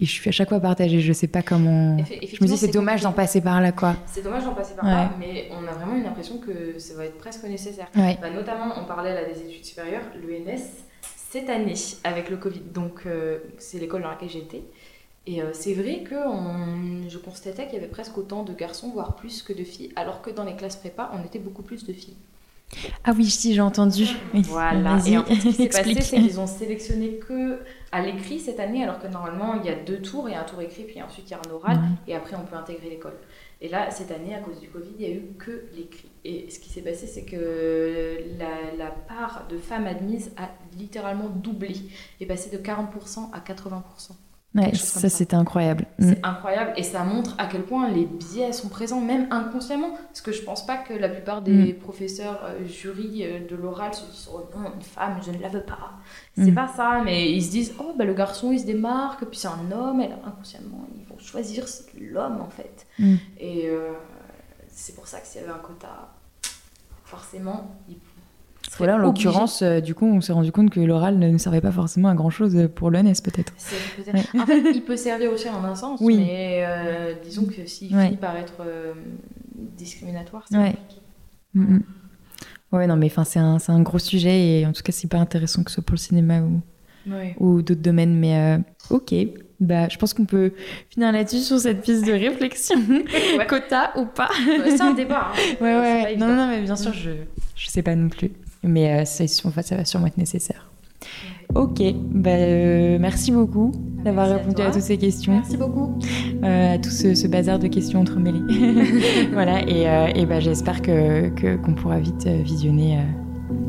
et je suis à chaque fois partagée. Je sais pas comment. Je me dis, c'est dommage d'en passer par là, quoi. C'est dommage d'en passer par là, mais on a vraiment une impression que ça va être presque nécessaire. Bah, notamment, on parlait là des études supérieures, l'ENS, cette année, avec le Covid. Donc, euh, c'est l'école dans laquelle j'étais. Et euh, c'est vrai que je constatais qu'il y avait presque autant de garçons, voire plus que de filles, alors que dans les classes prépa, on était beaucoup plus de filles. Ah oui, si, j'ai entendu. Voilà. Et en fait, ce qui s'est passé, c'est qu'ils ont sélectionné que à l'écrit cette année, alors que normalement, il y a deux tours. Il y a un tour écrit, puis ensuite, il y a un oral. Et après, on peut intégrer l'école. Et là, cette année, à cause du Covid, il n'y a eu que l'écrit. Et ce qui s'est passé, c'est que la, la, part de femmes admises a littéralement doublé, est passée de 40% à 80%. Ouais, ça, c'était incroyable. C'est mm. incroyable et ça montre à quel point les biais sont présents, même inconsciemment. Parce que je pense pas que la plupart des mm. professeurs euh, jury euh, de l'oral se disent Oh non, une femme, je ne la veux pas. C'est mm. pas ça, mais ils se disent Oh, bah, le garçon, il se démarque, puis c'est un homme, et là, inconsciemment, ils vont choisir l'homme en fait. Et euh, c'est pour ça que s'il y avait un quota, forcément, ils voilà, en l'occurrence, euh, du coup, on s'est rendu compte que l'oral ne servait pas forcément à grand chose pour l'ENS, peut-être. En fait, il peut servir aussi en un sens, oui. mais euh, disons que s'il finit par être euh, discriminatoire, c'est ouais. compliqué. Mm, mm. Ouais, non, mais c'est un, un, gros sujet et en tout cas, c'est pas intéressant que ce soit pour le cinéma ou, ou d'autres domaines, mais ok. Bah, je pense qu'on peut finir là-dessus sur cette piste de réflexion. Quota ou pas C'est un débat. Hein. Ouais, ouais. Non, non, mais bien sûr, je, je sais pas non plus. Mais euh, ça, ça va sûrement être nécessaire. Ok, bah, euh, merci beaucoup d'avoir répondu à, toutes ces questions. Merci beaucoup. Euh, à tout ce, bazar de questions entremêlées. voilà, et, et bah, j'espère qu'on que, qu'on pourra vite visionner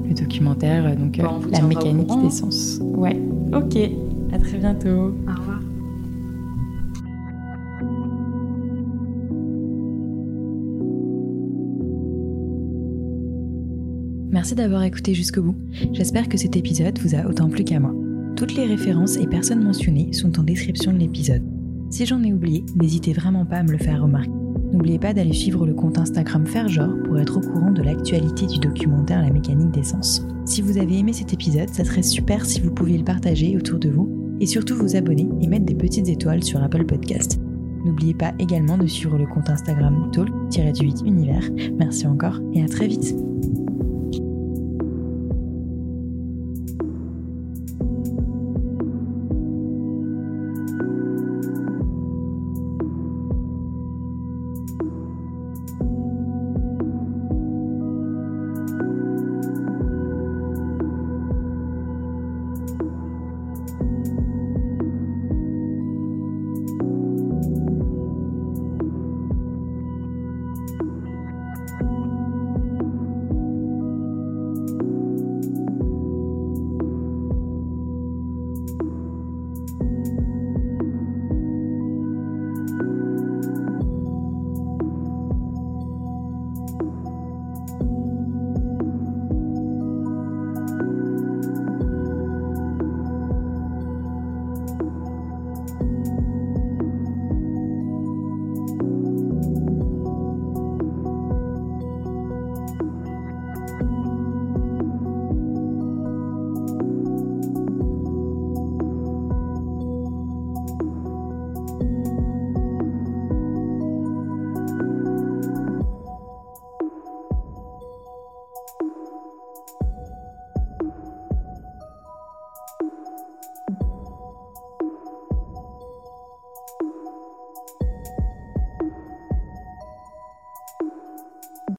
le documentaire, donc la mécanique des sens. Ouais, ok, à très bientôt. Au revoir. Merci d'avoir écouté jusqu'au bout. J'espère que cet épisode vous a autant plu qu'à moi. Toutes les références et personnes mentionnées sont en description de l'épisode. Si j'en ai oublié, n'hésitez vraiment pas à me le faire remarquer. N'oubliez pas d'aller suivre le compte Instagram Faire pour être au courant de l'actualité du documentaire La mécanique des sens. Si vous avez aimé cet épisode, ça serait super si vous pouviez le partager autour de vous et surtout vous abonner et mettre des petites étoiles sur Apple Podcast. N'oubliez pas également de suivre le compte Instagram talk-du8 univers. Merci encore et à très vite.